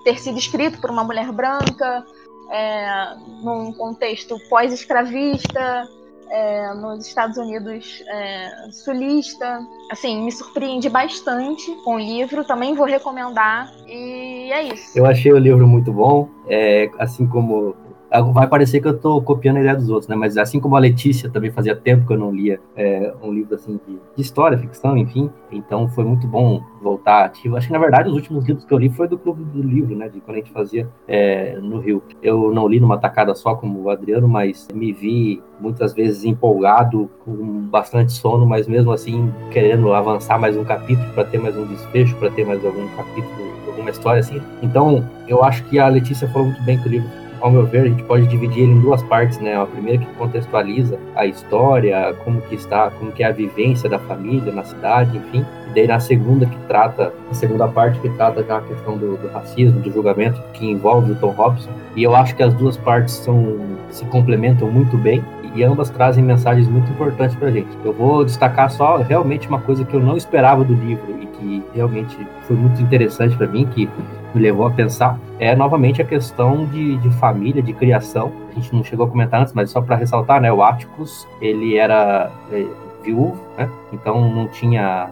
ter sido escrito por uma mulher branca, é, num contexto pós-escravista, é, nos Estados Unidos é, sulista. Assim, me surpreendi bastante com o livro, também vou recomendar, e é isso. Eu achei o livro muito bom, é, assim como vai parecer que eu estou copiando a ideia dos outros, né? Mas assim como a Letícia também fazia tempo que eu não lia é, um livro assim de, de, história, ficção, enfim. Então foi muito bom voltar ativo. Acho que na verdade os últimos livros que eu li foi do Clube do Livro, né? De quando a gente fazia é, no Rio. Eu não li numa tacada só como o Adriano, mas me vi muitas vezes empolgado, com bastante sono, mas mesmo assim querendo avançar mais um capítulo para ter mais um desfecho, para ter mais algum capítulo, alguma história assim. Então eu acho que a Letícia falou muito bem que o livro ao meu ver, a gente pode dividir ele em duas partes, né? A primeira que contextualiza a história, como que está, como que é a vivência da família na cidade, enfim. E daí na segunda que trata, a segunda parte que trata já a questão do, do racismo, do julgamento que envolve o Tom Robson. E eu acho que as duas partes são se complementam muito bem e ambas trazem mensagens muito importantes para a gente. Eu vou destacar só realmente uma coisa que eu não esperava do livro e que realmente foi muito interessante para mim, que me levou a pensar, é novamente a questão de, de família, de criação. A gente não chegou a comentar antes, mas só para ressaltar, né, o Atticus, ele era é, viúvo, né, então não tinha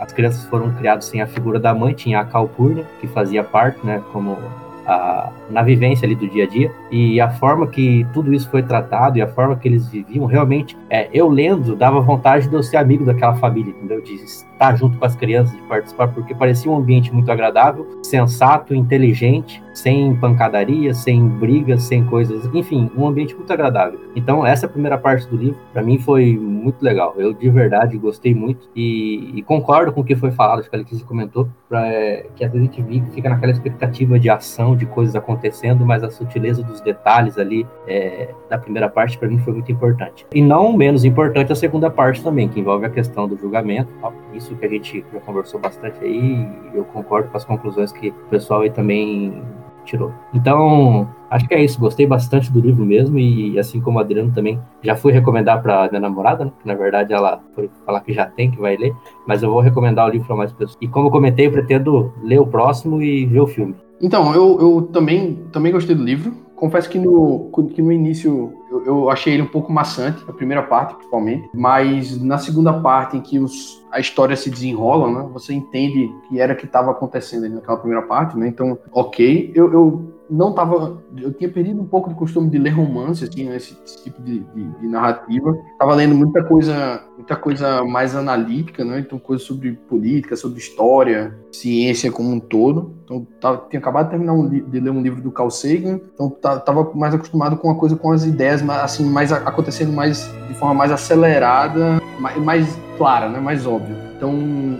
as crianças foram criadas sem a figura da mãe, tinha a Calpurnia, que fazia parte, né, como a, na vivência ali do dia a dia. E a forma que tudo isso foi tratado e a forma que eles viviam realmente é, eu lendo dava vontade de eu ser amigo daquela família entendeu? De estar junto com as crianças de participar porque parecia um ambiente muito agradável sensato inteligente sem pancadaria sem brigas sem coisas enfim um ambiente muito agradável. Então essa primeira parte do livro para mim foi muito legal. Eu de verdade gostei muito e, e concordo com o que foi falado acho que a Letícia comentou pra, é, que às vezes a gente fica naquela expectativa de ação de coisas acontecendo, mas a sutileza dos detalhes ali é, da primeira parte para mim foi muito importante. E não menos importante a segunda parte também, que envolve a questão do julgamento, isso que a gente já conversou bastante aí, eu concordo com as conclusões que o pessoal aí também tirou. Então, acho que é isso. Gostei bastante do livro mesmo e assim como o Adriano também já fui recomendar para minha namorada, né? que na verdade ela foi falar que já tem, que vai ler, mas eu vou recomendar o livro para mais pessoas. E como comentei, pretendo ler o próximo e ver o filme. Então, eu, eu também, também gostei do livro. Confesso que no, que no início eu, eu, achei ele um pouco maçante, a primeira parte principalmente, mas na segunda parte em que os, a história se desenrola, né, você entende que era o que estava acontecendo naquela primeira parte, né, então, ok. Eu, eu não tava. Eu tinha perdido um pouco de costume de ler romance, assim, né, esse, esse tipo de, de, de, narrativa. Tava lendo muita coisa, muita coisa mais analítica, né? Então, coisas sobre política, sobre história, ciência como um todo. Então, tava, tinha acabado de terminar um, de ler um livro do Carl Sagan, então tava mais acostumado com a coisa, com as ideias, assim, mais acontecendo mais de forma mais acelerada, mais, mais clara, né? Mais óbvia. Então,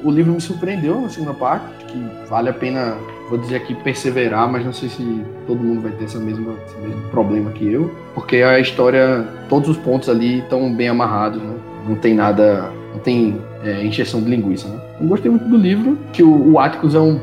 o livro me surpreendeu na segunda parte, que vale a pena vou dizer aqui perseverar, mas não sei se todo mundo vai ter essa mesma, esse mesmo problema que eu, porque a história, todos os pontos ali estão bem amarrados, né? Não tem nada, não tem é, encheção de linguiça, né? Eu gostei muito do livro, que o, o Atticus é um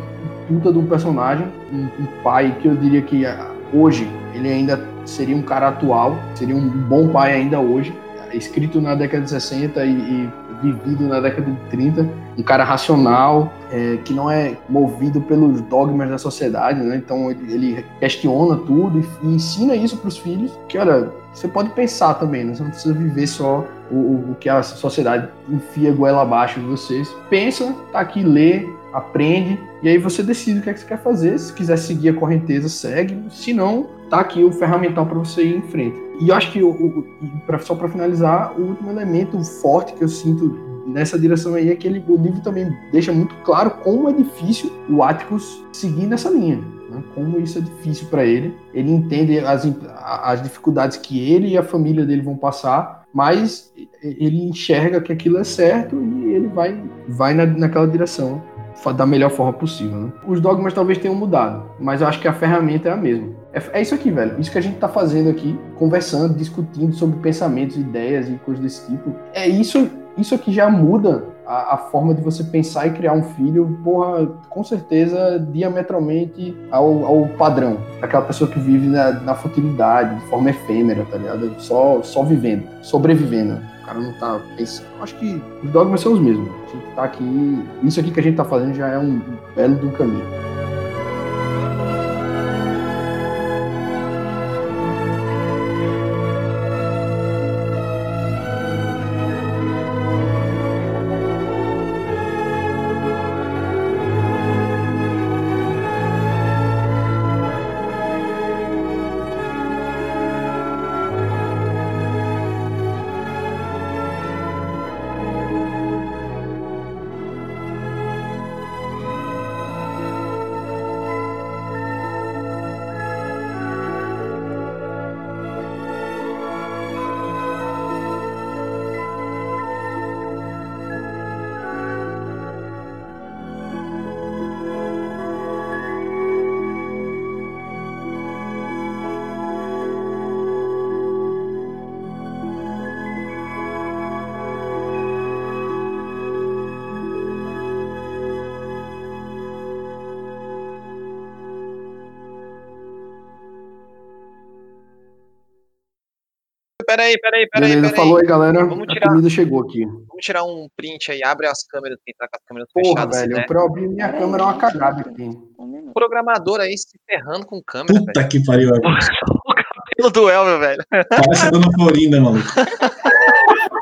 puta de um personagem, um, um pai que eu diria que ah, hoje ele ainda seria um cara atual, seria um bom pai ainda hoje, escrito na década de 60 e, e vivido na década de 30, um cara racional, é, que não é movido pelos dogmas da sociedade, né? Então ele, ele questiona tudo e, e ensina isso para os filhos, que olha, você pode pensar também, né? Você não precisa viver só o, o que a sociedade enfia goela abaixo de vocês. Pensa, tá aqui, lê, aprende, e aí você decide o que é que você quer fazer. Se quiser seguir a correnteza, segue. Se não, tá aqui o ferramental para você ir em frente. E eu acho que, o, o, pra, só para finalizar, o último elemento forte que eu sinto nessa direção aí é que ele, o livro também deixa muito claro como é difícil o Atticus seguir nessa linha. Né? Como isso é difícil para ele. Ele entende as, as dificuldades que ele e a família dele vão passar, mas ele enxerga que aquilo é certo e ele vai, vai na, naquela direção da melhor forma possível. Né? Os dogmas talvez tenham mudado, mas eu acho que a ferramenta é a mesma. É, é isso aqui, velho. Isso que a gente tá fazendo aqui, conversando, discutindo sobre pensamentos, ideias e coisas desse tipo. É isso, isso aqui já muda a, a, forma de você pensar e criar um filho, porra, com certeza diametralmente ao, ao padrão. Daquela pessoa que vive na, na futilidade, de forma efêmera, tá ligado? Só, só vivendo, sobrevivendo. O cara não tá pensando. Acho que os dogmas são os mesmos. A gente tá aqui. Isso aqui que a gente tá fazendo já é um belo do caminho. Peraí, peraí, peraí. Beleza, peraí. falou aí, galera. Vamos a tirar- comida chegou aqui. Vamos tirar um print aí, abre as câmeras, quem tá com as câmeras Porra, fechadas. velho, né? pra eu abrir minha câmera é uma cagada aqui. Um. O programador aí se ferrando com câmera, velho. Puta que pariu, velho. O cabelo do Elvio, velho. Parece a dona Florinda, maluco.